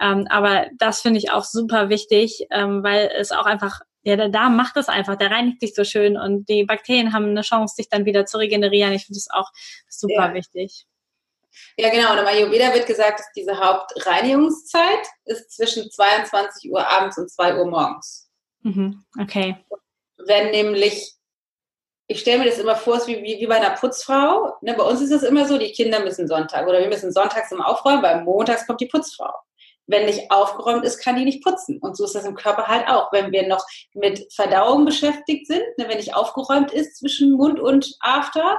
Ähm, aber das finde ich auch super wichtig, ähm, weil es auch einfach, ja, der Darm macht das einfach, der reinigt sich so schön und die Bakterien haben eine Chance, sich dann wieder zu regenerieren. Ich finde das auch super ja. wichtig. Ja, genau. Und im Ayurveda wird gesagt, dass diese Hauptreinigungszeit ist zwischen 22 Uhr abends und 2 Uhr morgens. Mhm. Okay. Wenn nämlich ich stelle mir das immer vor, wie, wie, wie bei einer Putzfrau. Ne, bei uns ist es immer so, die Kinder müssen Sonntag oder wir müssen sonntags immer aufräumen, weil montags kommt die Putzfrau. Wenn nicht aufgeräumt ist, kann die nicht putzen. Und so ist das im Körper halt auch. Wenn wir noch mit Verdauung beschäftigt sind, ne, wenn nicht aufgeräumt ist zwischen Mund und After,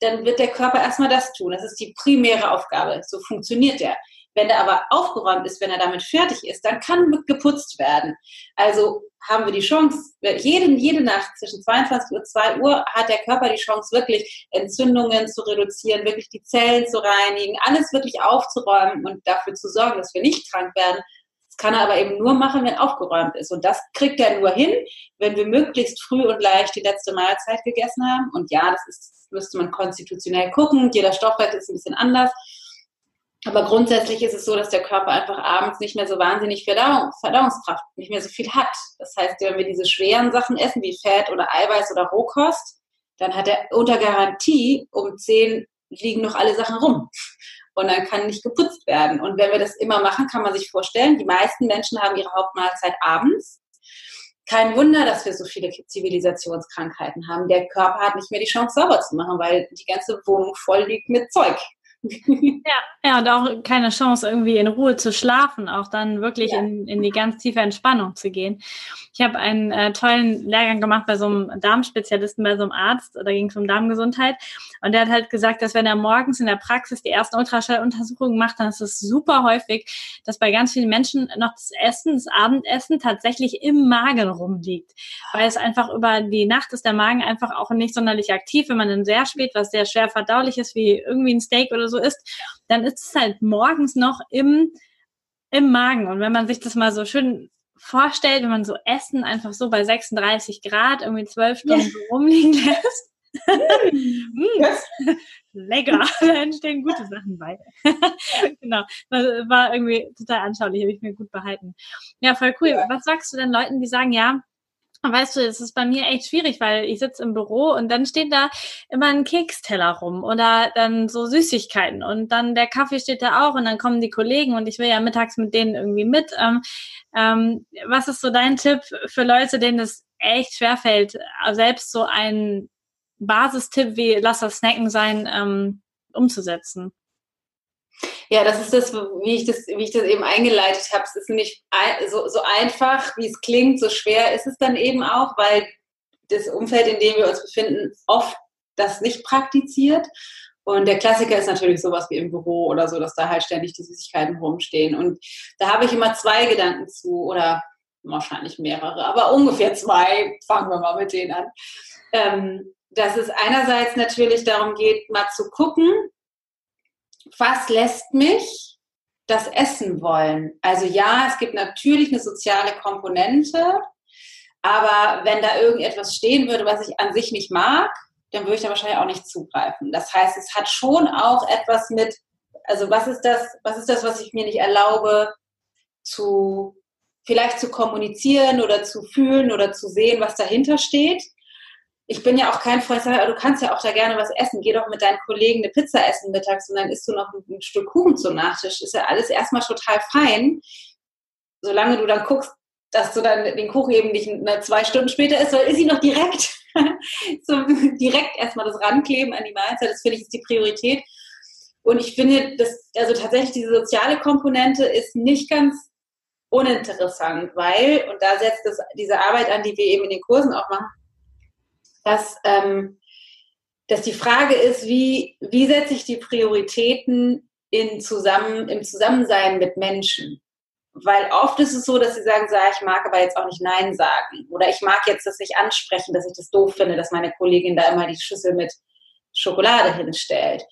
dann wird der Körper erstmal das tun. Das ist die primäre Aufgabe. So funktioniert der. Wenn er aber aufgeräumt ist, wenn er damit fertig ist, dann kann geputzt werden. Also haben wir die Chance, jede, jede Nacht zwischen 22 und 2 Uhr hat der Körper die Chance, wirklich Entzündungen zu reduzieren, wirklich die Zellen zu reinigen, alles wirklich aufzuräumen und dafür zu sorgen, dass wir nicht krank werden. Das kann er aber eben nur machen, wenn aufgeräumt ist. Und das kriegt er nur hin, wenn wir möglichst früh und leicht die letzte Mahlzeit gegessen haben. Und ja, das ist, müsste man konstitutionell gucken. Jeder Stoffwert ist ein bisschen anders. Aber grundsätzlich ist es so, dass der Körper einfach abends nicht mehr so wahnsinnig Verdauung, Verdauungskraft, nicht mehr so viel hat. Das heißt, wenn wir diese schweren Sachen essen, wie Fett oder Eiweiß oder Rohkost, dann hat er unter Garantie um 10 liegen noch alle Sachen rum. Und dann kann nicht geputzt werden. Und wenn wir das immer machen, kann man sich vorstellen, die meisten Menschen haben ihre Hauptmahlzeit abends. Kein Wunder, dass wir so viele Zivilisationskrankheiten haben. Der Körper hat nicht mehr die Chance, sauber zu machen, weil die ganze Wohnung voll liegt mit Zeug ja, ja, und auch keine Chance, irgendwie in Ruhe zu schlafen, auch dann wirklich ja. in, in die ganz tiefe Entspannung zu gehen. Ich habe einen äh, tollen Lehrgang gemacht bei so einem Darmspezialisten, bei so einem Arzt, da ging es um Darmgesundheit. Und der hat halt gesagt, dass wenn er morgens in der Praxis die ersten Ultraschalluntersuchungen macht, dann ist es super häufig, dass bei ganz vielen Menschen noch das Essen, das Abendessen tatsächlich im Magen rumliegt. Weil es einfach über die Nacht ist der Magen einfach auch nicht sonderlich aktiv, wenn man dann sehr spät was sehr schwer verdaulich ist, wie irgendwie ein Steak oder so isst, dann ist es halt morgens noch im, im Magen. Und wenn man sich das mal so schön vorstellt, wenn man so Essen einfach so bei 36 Grad irgendwie zwölf Stunden ja. rumliegen lässt, mm, lecker, da entstehen gute Sachen bei. genau, das war irgendwie total anschaulich, habe ich mir gut behalten. Ja, voll cool. Was sagst du denn Leuten, die sagen, ja, Weißt du, es ist bei mir echt schwierig, weil ich sitze im Büro und dann steht da immer ein Keksteller rum oder dann so Süßigkeiten und dann der Kaffee steht da auch und dann kommen die Kollegen und ich will ja mittags mit denen irgendwie mit. Ähm, ähm, was ist so dein Tipp für Leute, denen es echt schwerfällt, selbst so ein Basistipp wie lass das Snacken sein, ähm, umzusetzen? Ja, das ist das, wie ich das, wie ich das eben eingeleitet habe. Es ist nicht so, so einfach, wie es klingt, so schwer ist es dann eben auch, weil das Umfeld, in dem wir uns befinden, oft das nicht praktiziert. Und der Klassiker ist natürlich sowas wie im Büro oder so, dass da halt ständig die Süßigkeiten rumstehen. Und da habe ich immer zwei Gedanken zu oder wahrscheinlich mehrere, aber ungefähr zwei. Fangen wir mal mit denen an. Ähm, dass es einerseits natürlich darum geht, mal zu gucken, was lässt mich das Essen wollen? Also ja, es gibt natürlich eine soziale Komponente, aber wenn da irgendetwas stehen würde, was ich an sich nicht mag, dann würde ich da wahrscheinlich auch nicht zugreifen. Das heißt, es hat schon auch etwas mit, also was ist das, was ist das, was ich mir nicht erlaube, zu vielleicht zu kommunizieren oder zu fühlen oder zu sehen, was dahinter steht ich bin ja auch kein Freund, du kannst ja auch da gerne was essen. Geh doch mit deinen Kollegen eine Pizza essen mittags und dann isst du noch ein, Stück Kuchen zum Nachtisch. Ist ja alles erstmal total fein, solange du dann guckst, dass du dann den Kuchen eben nicht zwei Stunden später isst, weil ist sie noch direkt, so direkt erstmal das Rankleben an die Mahlzeit. Das finde ich ist die Priorität. Und ich finde, dass, also tatsächlich diese soziale Komponente ist nicht ganz uninteressant, weil, und da setzt das, diese Arbeit an, die wir eben in den Kursen auch machen, dass, ähm, dass die Frage ist, wie, wie setze ich die Prioritäten in zusammen, im Zusammensein mit Menschen? Weil oft ist es so, dass sie sagen, so, ich mag aber jetzt auch nicht Nein sagen. Oder ich mag jetzt das nicht ansprechen, dass ich das doof finde, dass meine Kollegin da immer die Schüssel mit Schokolade hinstellt.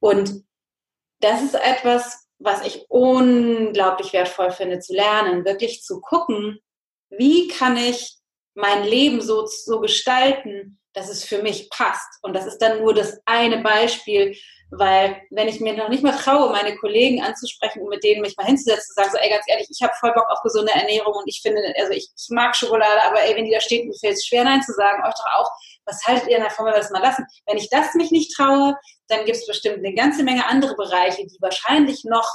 Und das ist etwas, was ich unglaublich wertvoll finde zu lernen, wirklich zu gucken, wie kann ich mein Leben so, so gestalten, dass es für mich passt. Und das ist dann nur das eine Beispiel, weil wenn ich mir noch nicht mal traue, meine Kollegen anzusprechen und mit denen mich mal hinzusetzen, zu sagen, so, ey, ganz ehrlich, ich habe voll Bock auf gesunde Ernährung und ich finde, also ich, ich mag Schokolade, aber ey, wenn die da steht, mir fällt es schwer, Nein zu sagen, euch doch auch, was haltet ihr davon, wenn wir das mal lassen? Wenn ich das mich nicht traue, dann gibt es bestimmt eine ganze Menge andere Bereiche, die wahrscheinlich noch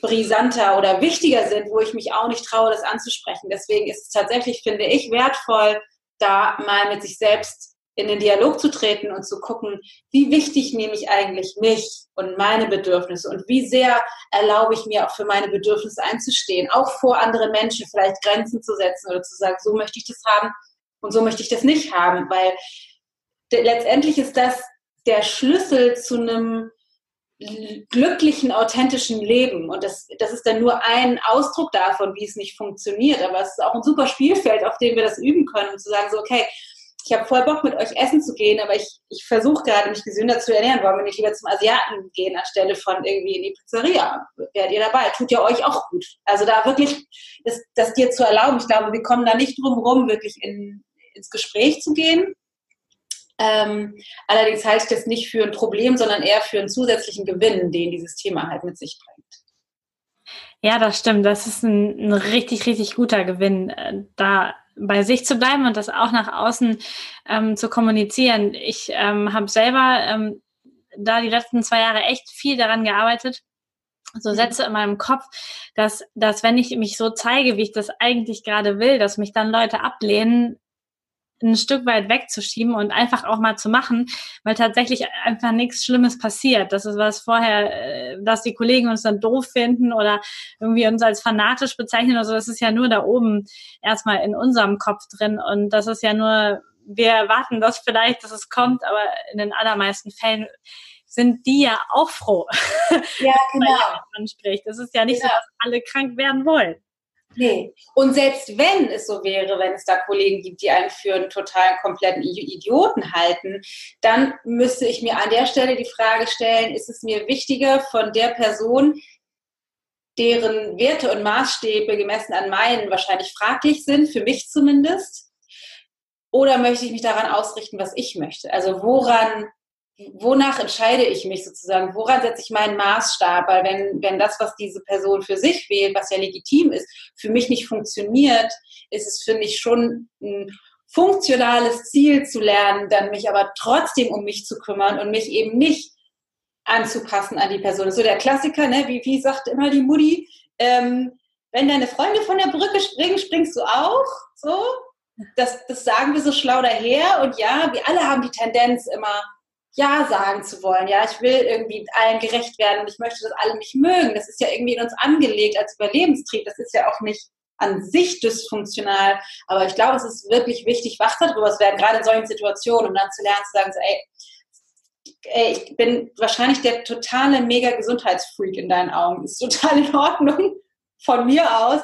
brisanter oder wichtiger sind, wo ich mich auch nicht traue, das anzusprechen. Deswegen ist es tatsächlich, finde ich, wertvoll, da mal mit sich selbst in den Dialog zu treten und zu gucken, wie wichtig nehme ich eigentlich mich und meine Bedürfnisse und wie sehr erlaube ich mir auch für meine Bedürfnisse einzustehen, auch vor anderen Menschen vielleicht Grenzen zu setzen oder zu sagen, so möchte ich das haben und so möchte ich das nicht haben, weil letztendlich ist das der Schlüssel zu einem glücklichen, authentischen Leben. Und das, das ist dann nur ein Ausdruck davon, wie es nicht funktioniert. Aber es ist auch ein super Spielfeld, auf dem wir das üben können, um zu sagen, so, okay, ich habe voll Bock, mit euch essen zu gehen, aber ich, ich versuche gerade, mich gesünder zu ernähren. Wollen wir nicht lieber zum Asiaten gehen, anstelle von irgendwie in die Pizzeria? Werdet ihr dabei? Tut ja euch auch gut. Also da wirklich, das, das dir zu erlauben. Ich glaube, wir kommen da nicht drum rum, wirklich in, ins Gespräch zu gehen. Ähm, allerdings halte ich das nicht für ein Problem, sondern eher für einen zusätzlichen Gewinn, den dieses Thema halt mit sich bringt. Ja, das stimmt. Das ist ein, ein richtig, richtig guter Gewinn, äh, da bei sich zu bleiben und das auch nach außen ähm, zu kommunizieren. Ich ähm, habe selber ähm, da die letzten zwei Jahre echt viel daran gearbeitet, so mhm. Sätze in meinem Kopf, dass, dass wenn ich mich so zeige, wie ich das eigentlich gerade will, dass mich dann Leute ablehnen, ein Stück weit wegzuschieben und einfach auch mal zu machen, weil tatsächlich einfach nichts Schlimmes passiert. Das ist was vorher, äh, dass die Kollegen uns dann doof finden oder irgendwie uns als fanatisch bezeichnen oder so. Das ist ja nur da oben erstmal in unserem Kopf drin und das ist ja nur, wir erwarten das vielleicht, dass es kommt, aber in den allermeisten Fällen sind die ja auch froh. Ja, genau. anspricht. Es ist ja nicht genau. so, dass alle krank werden wollen. Nee. Und selbst wenn es so wäre, wenn es da Kollegen gibt, die einen für einen total kompletten Idioten halten, dann müsste ich mir an der Stelle die Frage stellen, ist es mir wichtiger von der Person, deren Werte und Maßstäbe gemessen an meinen wahrscheinlich fraglich sind, für mich zumindest, oder möchte ich mich daran ausrichten, was ich möchte? Also woran wonach entscheide ich mich sozusagen? Woran setze ich meinen Maßstab? Weil wenn, wenn das, was diese Person für sich wählt, was ja legitim ist, für mich nicht funktioniert, ist es, finde ich, schon ein funktionales Ziel zu lernen, dann mich aber trotzdem um mich zu kümmern und mich eben nicht anzupassen an die Person. So der Klassiker, ne? wie, wie sagt immer die Mutti, ähm, wenn deine Freunde von der Brücke springen, springst du auch. So, das, das sagen wir so schlau daher. Und ja, wir alle haben die Tendenz immer, ja sagen zu wollen. Ja, ich will irgendwie allen gerecht werden und ich möchte, dass alle mich mögen. Das ist ja irgendwie in uns angelegt als Überlebenstrieb. Das ist ja auch nicht an sich dysfunktional. Aber ich glaube, es ist wirklich wichtig, wach darüber zu werden, gerade in solchen Situationen, um dann zu lernen, zu sagen, so, ey, ey, ich bin wahrscheinlich der totale mega Gesundheitsfreak in deinen Augen. Ist total in Ordnung von mir aus.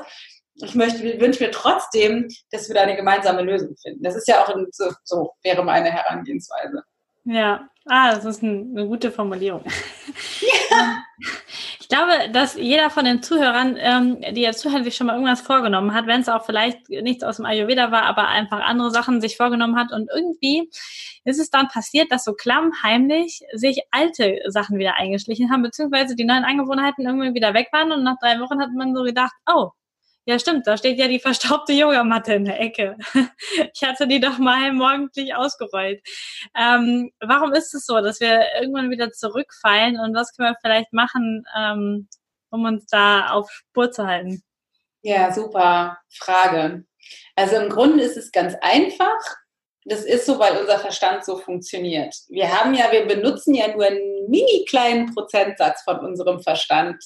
Ich möchte, wünsche mir trotzdem, dass wir da eine gemeinsame Lösung finden. Das ist ja auch so, so wäre meine Herangehensweise. Ja, ah, das ist ein, eine gute Formulierung. Ja. Ich glaube, dass jeder von den Zuhörern, ähm, die jetzt zuhören, sich schon mal irgendwas vorgenommen hat, wenn es auch vielleicht nichts aus dem Ayurveda war, aber einfach andere Sachen sich vorgenommen hat und irgendwie ist es dann passiert, dass so klammheimlich sich alte Sachen wieder eingeschlichen haben, beziehungsweise die neuen Angewohnheiten irgendwie wieder weg waren und nach drei Wochen hat man so gedacht, oh, ja, stimmt, da steht ja die verstaubte Yogamatte in der Ecke. Ich hatte die doch mal morgendlich ausgerollt. Ähm, warum ist es so, dass wir irgendwann wieder zurückfallen und was können wir vielleicht machen, ähm, um uns da auf Spur zu halten? Ja, super Frage. Also im Grunde ist es ganz einfach. Das ist so, weil unser Verstand so funktioniert. Wir haben ja, wir benutzen ja nur einen mini kleinen Prozentsatz von unserem Verstand,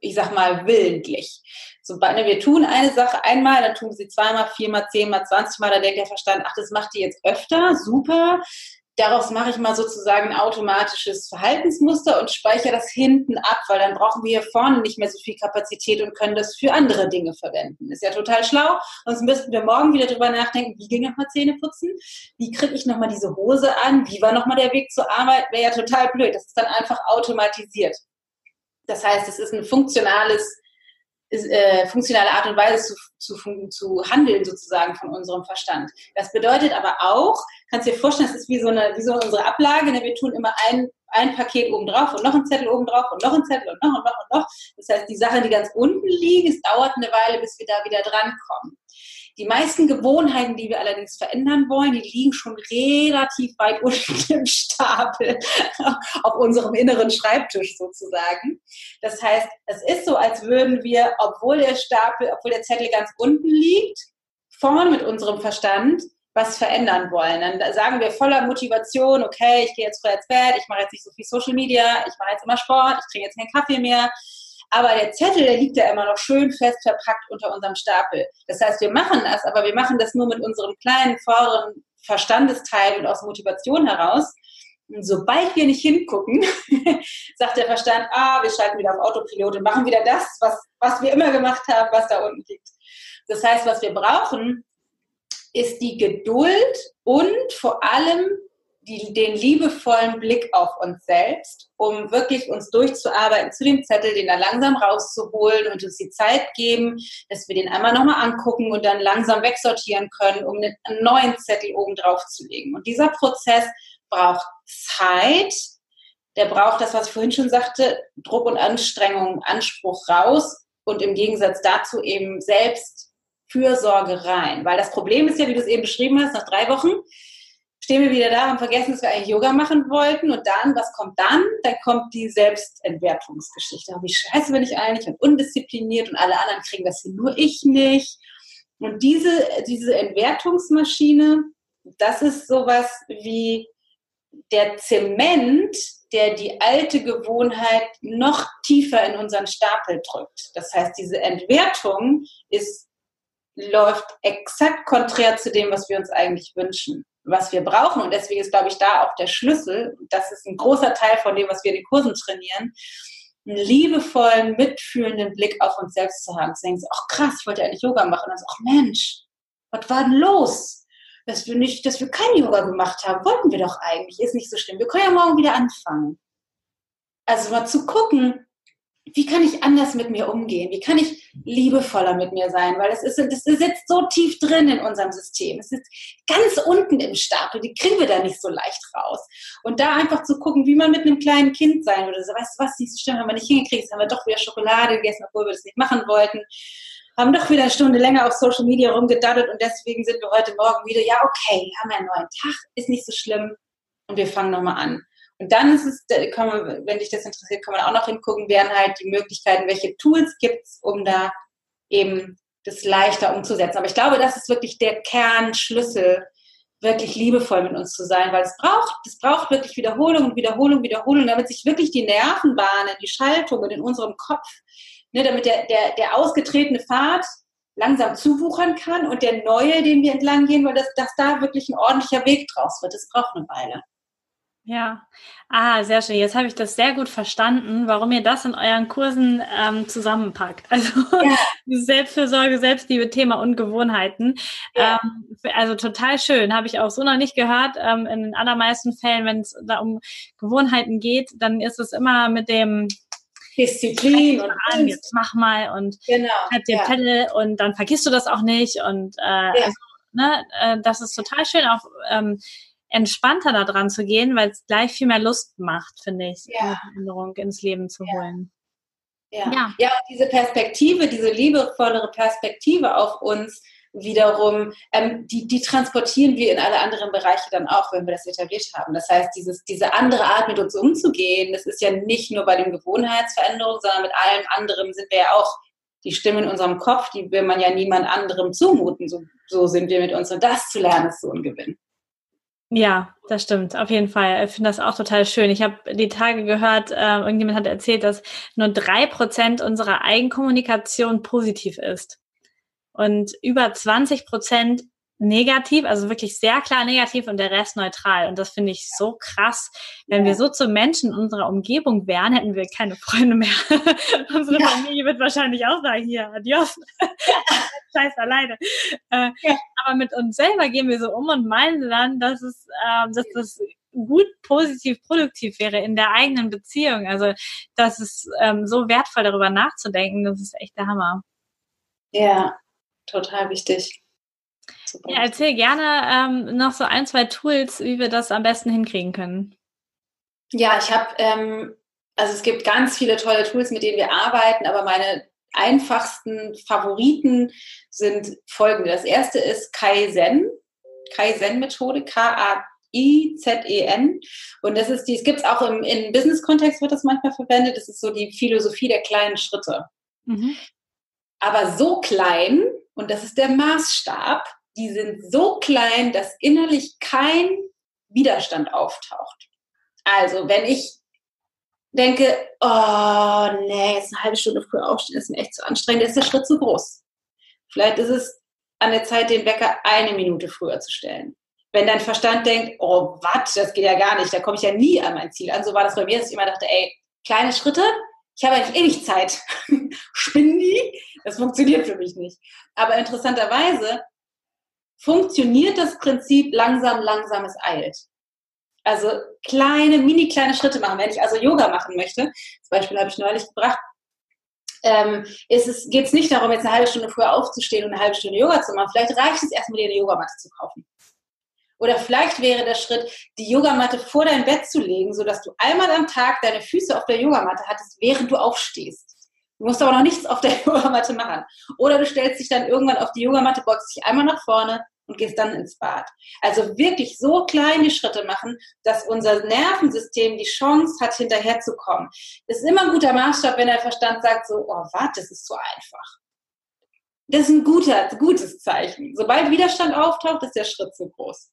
ich sag mal, willentlich. Sobald wir tun eine Sache einmal, dann tun wir sie zweimal, viermal, zehnmal, zwanzigmal, da denkt der Verstand, ach, das macht die jetzt öfter, super. Daraus mache ich mal sozusagen ein automatisches Verhaltensmuster und speichere das hinten ab, weil dann brauchen wir hier vorne nicht mehr so viel Kapazität und können das für andere Dinge verwenden. Ist ja total schlau. Sonst müssten wir morgen wieder drüber nachdenken, wie ging nochmal Zähne putzen? Wie kriege ich nochmal diese Hose an? Wie war nochmal der Weg zur Arbeit? Wäre ja total blöd. Das ist dann einfach automatisiert. Das heißt, es ist ein funktionales äh, funktionale Art und Weise zu, zu, zu handeln sozusagen von unserem Verstand. Das bedeutet aber auch, kannst du dir vorstellen, es ist wie so, eine, wie so unsere Ablage, ne? wir tun immer ein, ein Paket oben drauf und noch ein Zettel oben drauf und noch ein Zettel und noch und noch und noch. Das heißt, die Sachen, die ganz unten liegen, es dauert eine Weile, bis wir da wieder drankommen. Die meisten Gewohnheiten, die wir allerdings verändern wollen, die liegen schon relativ weit unten im Stapel auf unserem inneren Schreibtisch sozusagen. Das heißt, es ist so, als würden wir, obwohl der Stapel, obwohl der Zettel ganz unten liegt, vorn mit unserem Verstand was verändern wollen. Dann sagen wir voller Motivation, okay, ich gehe jetzt früher ins Bett, ich mache jetzt nicht so viel Social Media, ich mache jetzt immer Sport, ich trinke jetzt keinen Kaffee mehr, aber der Zettel, der liegt ja immer noch schön fest verpackt unter unserem Stapel. Das heißt, wir machen das, aber wir machen das nur mit unserem kleinen, vorderen Verstandesteil und aus Motivation heraus. Und sobald wir nicht hingucken, sagt der Verstand, ah, wir schalten wieder auf Autopilot und machen wieder das, was, was wir immer gemacht haben, was da unten liegt. Das heißt, was wir brauchen, ist die Geduld und vor allem die, den liebevollen Blick auf uns selbst, um wirklich uns durchzuarbeiten zu dem Zettel, den da langsam rauszuholen und uns die Zeit geben, dass wir den einmal nochmal angucken und dann langsam wegsortieren können, um einen neuen Zettel oben drauf zu legen. Und dieser Prozess braucht Zeit, der braucht das, was ich vorhin schon sagte, Druck und Anstrengung, Anspruch raus und im Gegensatz dazu eben selbst Fürsorge rein. Weil das Problem ist ja, wie du es eben beschrieben hast, nach drei Wochen stehen wir wieder da, haben vergessen, dass wir eigentlich Yoga machen wollten und dann, was kommt dann? Dann kommt die Selbstentwertungsgeschichte. Wie scheiße bin ich eigentlich und undiszipliniert und alle anderen kriegen das hin, nur ich nicht. Und diese, diese Entwertungsmaschine, das ist sowas wie der Zement, der die alte Gewohnheit noch tiefer in unseren Stapel drückt. Das heißt, diese Entwertung ist, läuft exakt konträr zu dem, was wir uns eigentlich wünschen was wir brauchen. Und deswegen ist, glaube ich, da auch der Schlüssel, das ist ein großer Teil von dem, was wir in den Kursen trainieren, einen liebevollen, mitfühlenden Blick auf uns selbst zu haben. Zu denken, ach krass, ich wollte eigentlich Yoga machen. Und dann so, ach Mensch, was war denn los? Dass wir nicht, dass wir kein Yoga gemacht haben, wollten wir doch eigentlich. Ist nicht so schlimm. Wir können ja morgen wieder anfangen. Also mal zu gucken, wie kann ich anders mit mir umgehen? Wie kann ich liebevoller mit mir sein? Weil das, ist, das sitzt so tief drin in unserem System. Es ist ganz unten im Stapel. Die kriegen wir da nicht so leicht raus. Und da einfach zu gucken, wie man mit einem kleinen Kind sein würde. So, weißt du was, diese Stimme haben wir nicht hingekriegt. Haben wir doch wieder Schokolade gegessen, obwohl wir das nicht machen wollten. Haben doch wieder eine Stunde länger auf Social Media rumgedaddelt und deswegen sind wir heute Morgen wieder, ja, okay, haben wir einen neuen Tag, ist nicht so schlimm. Und wir fangen nochmal an. Und dann ist es, man, wenn dich das interessiert, kann man auch noch hingucken, wären halt die Möglichkeiten, welche Tools gibt es, um da eben das leichter umzusetzen. Aber ich glaube, das ist wirklich der Kernschlüssel, wirklich liebevoll mit uns zu sein, weil es braucht, es braucht wirklich Wiederholung und Wiederholung, Wiederholung, damit sich wirklich die Nervenbahnen, die Schaltungen in unserem Kopf, ne, damit der, der, der ausgetretene Pfad langsam zuwuchern kann und der neue, den wir entlang gehen, weil das, dass da wirklich ein ordentlicher Weg draus wird. Das braucht eine Weile. Ja, ah, sehr schön. Jetzt habe ich das sehr gut verstanden, warum ihr das in euren Kursen ähm, zusammenpackt. Also ja. Selbstfürsorge, Selbstliebe, Thema und Gewohnheiten. Ja. Ähm, also total schön, habe ich auch so noch nicht gehört. Ähm, in den allermeisten Fällen, wenn es da um Gewohnheiten geht, dann ist es immer mit dem Disziplin und an, jetzt mach mal und genau, halt dir ja. Pelle und dann vergisst du das auch nicht und äh, ja. also, ne, äh, das ist total schön auch ähm, entspannter da dran zu gehen, weil es gleich viel mehr Lust macht, finde ich, ja. eine Veränderung ins Leben zu holen. Ja. ja. Ja, diese Perspektive, diese liebevollere Perspektive auf uns wiederum, ähm, die, die transportieren wir in alle anderen Bereiche dann auch, wenn wir das etabliert haben. Das heißt, dieses, diese andere Art mit uns umzugehen, das ist ja nicht nur bei den Gewohnheitsveränderungen, sondern mit allem anderen sind wir ja auch die Stimme in unserem Kopf, die will man ja niemand anderem zumuten. So, so sind wir mit uns. Und das zu lernen, ist so ein Gewinn. Ja, das stimmt, auf jeden Fall. Ich finde das auch total schön. Ich habe die Tage gehört, äh, irgendjemand hat erzählt, dass nur drei Prozent unserer Eigenkommunikation positiv ist. Und über 20 Prozent negativ, also wirklich sehr klar negativ und der Rest neutral. Und das finde ich so krass. Wenn ja. wir so zu Menschen in unserer Umgebung wären, hätten wir keine Freunde mehr. Unsere ja. Familie wird wahrscheinlich auch sagen, hier, adios, scheiß alleine. Äh, ja. Aber mit uns selber gehen wir so um und meinen dann, dass es, äh, dass das gut, positiv, produktiv wäre in der eigenen Beziehung. Also das ist ähm, so wertvoll, darüber nachzudenken. Das ist echt der Hammer. Ja, total wichtig. Super. Ja, erzähl gerne ähm, noch so ein, zwei Tools, wie wir das am besten hinkriegen können. Ja, ich habe, ähm, also es gibt ganz viele tolle Tools, mit denen wir arbeiten, aber meine einfachsten Favoriten sind folgende. Das erste ist Kaizen, Kaizen-Methode, K-A-I-Z-E-N. Und das ist die, es gibt es auch im, im Business-Kontext, wird das manchmal verwendet. Das ist so die Philosophie der kleinen Schritte. Mhm. Aber so klein, und das ist der Maßstab, die sind so klein, dass innerlich kein Widerstand auftaucht. Also, wenn ich denke, oh nee, jetzt eine halbe Stunde früher aufstehen, ist mir echt zu anstrengend, ist der Schritt zu groß. Vielleicht ist es an der Zeit, den Wecker eine Minute früher zu stellen. Wenn dein Verstand denkt, oh, was, das geht ja gar nicht, da komme ich ja nie an mein Ziel an. So war das bei mir, dass ich immer dachte, ey, kleine Schritte, ich habe eigentlich nicht Zeit. Spinnen die? Das funktioniert für mich nicht. Aber interessanterweise funktioniert das Prinzip langsam, langsam, es eilt. Also kleine, mini kleine Schritte machen. Wenn ich also Yoga machen möchte, zum Beispiel habe ich neulich gebracht, ähm, es, geht es nicht darum, jetzt eine halbe Stunde früher aufzustehen und eine halbe Stunde Yoga zu machen. Vielleicht reicht es erstmal, dir eine Yogamatte zu kaufen. Oder vielleicht wäre der Schritt, die Yogamatte vor dein Bett zu legen, sodass du einmal am Tag deine Füße auf der Yogamatte hattest, während du aufstehst. Du musst aber noch nichts auf der Yogamatte machen. Oder du stellst dich dann irgendwann auf die Yogamatte, boxst dich einmal nach vorne, und gehst dann ins Bad. Also wirklich so kleine Schritte machen, dass unser Nervensystem die Chance hat, hinterherzukommen. Das ist immer ein guter Maßstab, wenn der Verstand sagt so, oh, warte, das ist so einfach. Das ist ein guter, gutes Zeichen. Sobald Widerstand auftaucht, ist der Schritt zu groß.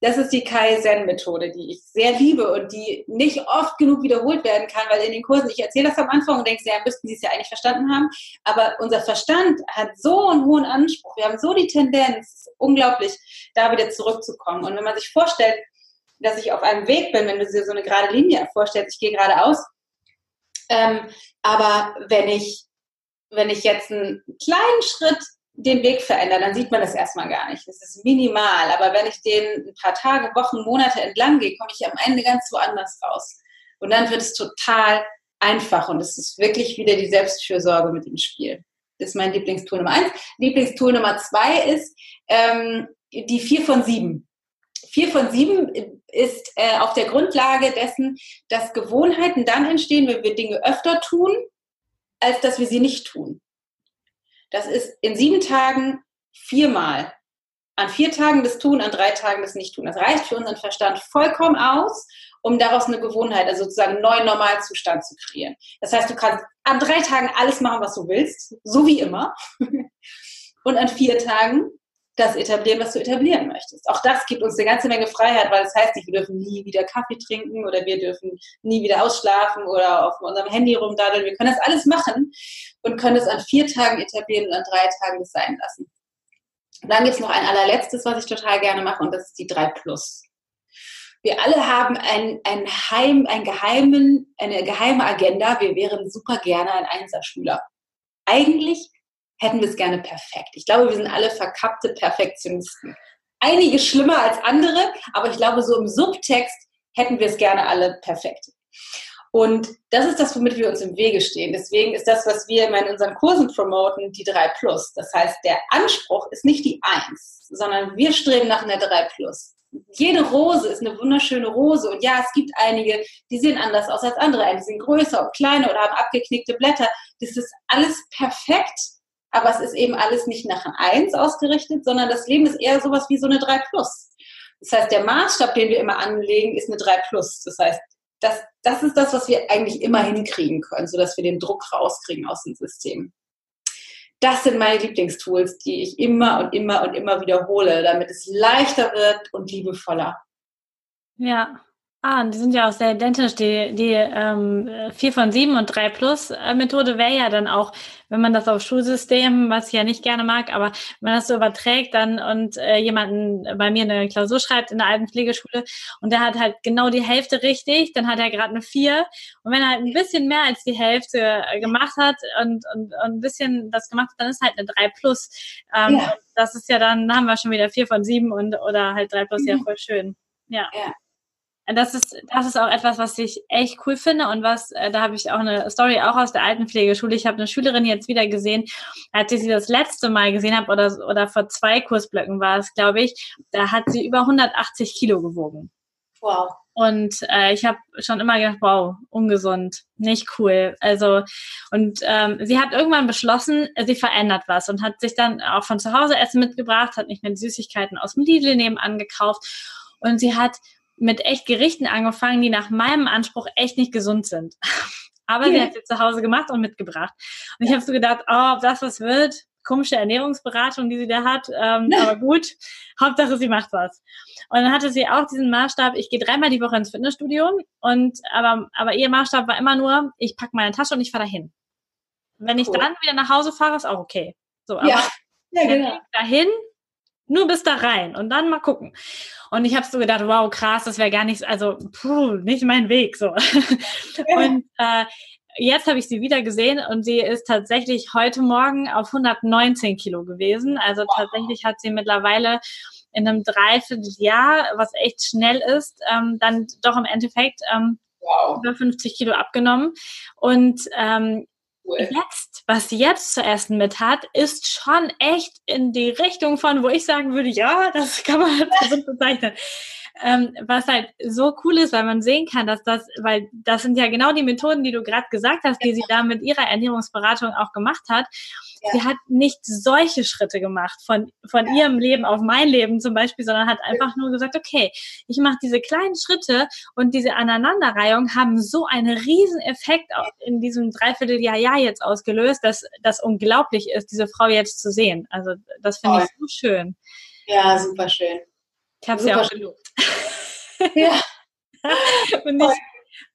Das ist die Kaizen-Methode, die ich sehr liebe und die nicht oft genug wiederholt werden kann, weil in den Kursen, ich erzähle das am Anfang und denke, ja, müssten Sie es ja eigentlich verstanden haben, aber unser Verstand hat so einen hohen Anspruch, wir haben so die Tendenz, unglaublich, da wieder zurückzukommen. Und wenn man sich vorstellt, dass ich auf einem Weg bin, wenn du dir so eine gerade Linie vorstellst, ich gehe geradeaus, ähm, aber wenn ich, wenn ich jetzt einen kleinen Schritt den Weg verändere, dann sieht man das erstmal gar nicht. Das ist minimal. Aber wenn ich den ein paar Tage, Wochen, Monate entlang gehe, komme ich am Ende ganz woanders raus. Und dann wird es total einfach und es ist wirklich wieder die Selbstfürsorge mit dem Spiel. Das ist mein Lieblingstool Nummer eins. Lieblingstool Nummer zwei ist ähm, die vier von sieben. Vier von sieben ist äh, auf der Grundlage dessen, dass Gewohnheiten dann entstehen, wenn wir Dinge öfter tun, als dass wir sie nicht tun. Das ist in sieben Tagen viermal. An vier Tagen das Tun, an drei Tagen das Nicht-Tun. Das reicht für unseren Verstand vollkommen aus, um daraus eine Gewohnheit, also sozusagen einen neuen Normalzustand zu kreieren. Das heißt, du kannst an drei Tagen alles machen, was du willst, so wie immer. Und an vier Tagen das etablieren, was du etablieren möchtest. Auch das gibt uns eine ganze Menge Freiheit, weil das heißt nicht, wir dürfen nie wieder Kaffee trinken oder wir dürfen nie wieder ausschlafen oder auf unserem Handy rumdaddeln. Wir können das alles machen und können es an vier Tagen etablieren und an drei Tagen das sein lassen. Und dann gibt es noch ein allerletztes, was ich total gerne mache und das ist die 3 Plus. Wir alle haben ein, ein Heim, ein geheimen, eine geheime Agenda. Wir wären super gerne ein Einserschüler. Eigentlich hätten wir es gerne perfekt. Ich glaube, wir sind alle verkappte Perfektionisten. Einige schlimmer als andere, aber ich glaube, so im Subtext hätten wir es gerne alle perfekt. Und das ist das, womit wir uns im Wege stehen. Deswegen ist das, was wir in unseren Kursen promoten, die 3 Plus. Das heißt, der Anspruch ist nicht die 1, sondern wir streben nach einer 3 Plus. Jede Rose ist eine wunderschöne Rose. Und ja, es gibt einige, die sehen anders aus als andere. Die sind größer und kleiner oder haben abgeknickte Blätter. Das ist alles perfekt aber es ist eben alles nicht nach einer 1 ausgerichtet, sondern das Leben ist eher sowas wie so eine 3 Plus. Das heißt, der Maßstab, den wir immer anlegen, ist eine 3 Plus. Das heißt, das, das ist das, was wir eigentlich immer hinkriegen können, sodass wir den Druck rauskriegen aus dem System. Das sind meine Lieblingstools, die ich immer und immer und immer wiederhole, damit es leichter wird und liebevoller. Ja, Ah, und die sind ja auch sehr identisch. Die, die ähm, 4 von 7 und 3 Plus äh, Methode wäre ja dann auch, wenn man das auf Schulsystem, was ich ja nicht gerne mag, aber wenn man das so überträgt dann und äh, jemanden bei mir eine Klausur schreibt in der alten Pflegeschule und der hat halt genau die Hälfte richtig, dann hat er gerade eine 4. Und wenn er halt ein bisschen mehr als die Hälfte äh, gemacht hat und, und, und ein bisschen das gemacht hat, dann ist halt eine 3 Plus. Ähm, ja. Das ist ja dann, haben wir schon wieder 4 von 7 und oder halt 3 Plus, mhm. ja voll schön. Ja. ja. Das ist, das ist auch etwas, was ich echt cool finde und was, äh, da habe ich auch eine Story auch aus der Altenpflegeschule. Ich habe eine Schülerin jetzt wieder gesehen, als ich sie das letzte Mal gesehen habe oder, oder vor zwei Kursblöcken war es, glaube ich, da hat sie über 180 Kilo gewogen. Wow. Und äh, ich habe schon immer gedacht, wow, ungesund, nicht cool. Also und ähm, sie hat irgendwann beschlossen, sie verändert was und hat sich dann auch von zu Hause Essen mitgebracht, hat nicht mehr die Süßigkeiten aus dem Lidl nebenan gekauft und sie hat mit echt Gerichten angefangen, die nach meinem Anspruch echt nicht gesund sind. Aber sie hat sie zu Hause gemacht und mitgebracht. Und ich habe so gedacht, oh, ob das was wird, komische Ernährungsberatung, die sie da hat, ähm, aber gut, Hauptsache sie macht was. Und dann hatte sie auch diesen Maßstab, ich gehe dreimal die Woche ins Fitnessstudio und aber, aber ihr Maßstab war immer nur, ich packe meine Tasche und ich fahre dahin. Wenn ich cool. dann wieder nach Hause fahre, ist auch okay. So, aber ja, ja genau. dahin, nur bis da rein und dann mal gucken. Und ich habe so gedacht, wow, krass, das wäre gar nichts, also puh, nicht mein Weg so. Und äh, jetzt habe ich sie wieder gesehen und sie ist tatsächlich heute Morgen auf 119 Kilo gewesen. Also wow. tatsächlich hat sie mittlerweile in einem Dreivierteljahr, was echt schnell ist, ähm, dann doch im Endeffekt ähm, wow. über 50 Kilo abgenommen. Und ähm, cool. jetzt, was sie jetzt zu essen mit hat, ist schon echt in die Richtung von, wo ich sagen würde, ja, das kann man gesund bezeichnen. Ähm, was halt so cool ist, weil man sehen kann, dass das, weil das sind ja genau die Methoden, die du gerade gesagt hast, die sie da mit ihrer Ernährungsberatung auch gemacht hat. Ja. Sie hat nicht solche Schritte gemacht von, von ja. ihrem Leben auf mein Leben zum Beispiel, sondern hat einfach nur gesagt, okay, ich mache diese kleinen Schritte und diese Aneinanderreihung haben so einen riesen Effekt in diesem Dreivierteljahr Jahr jetzt ausgelöst, dass das unglaublich ist, diese Frau jetzt zu sehen. Also das finde ich so schön. Ja, super schön. Ich habe sie auch gelobt. Ja. Finde ich,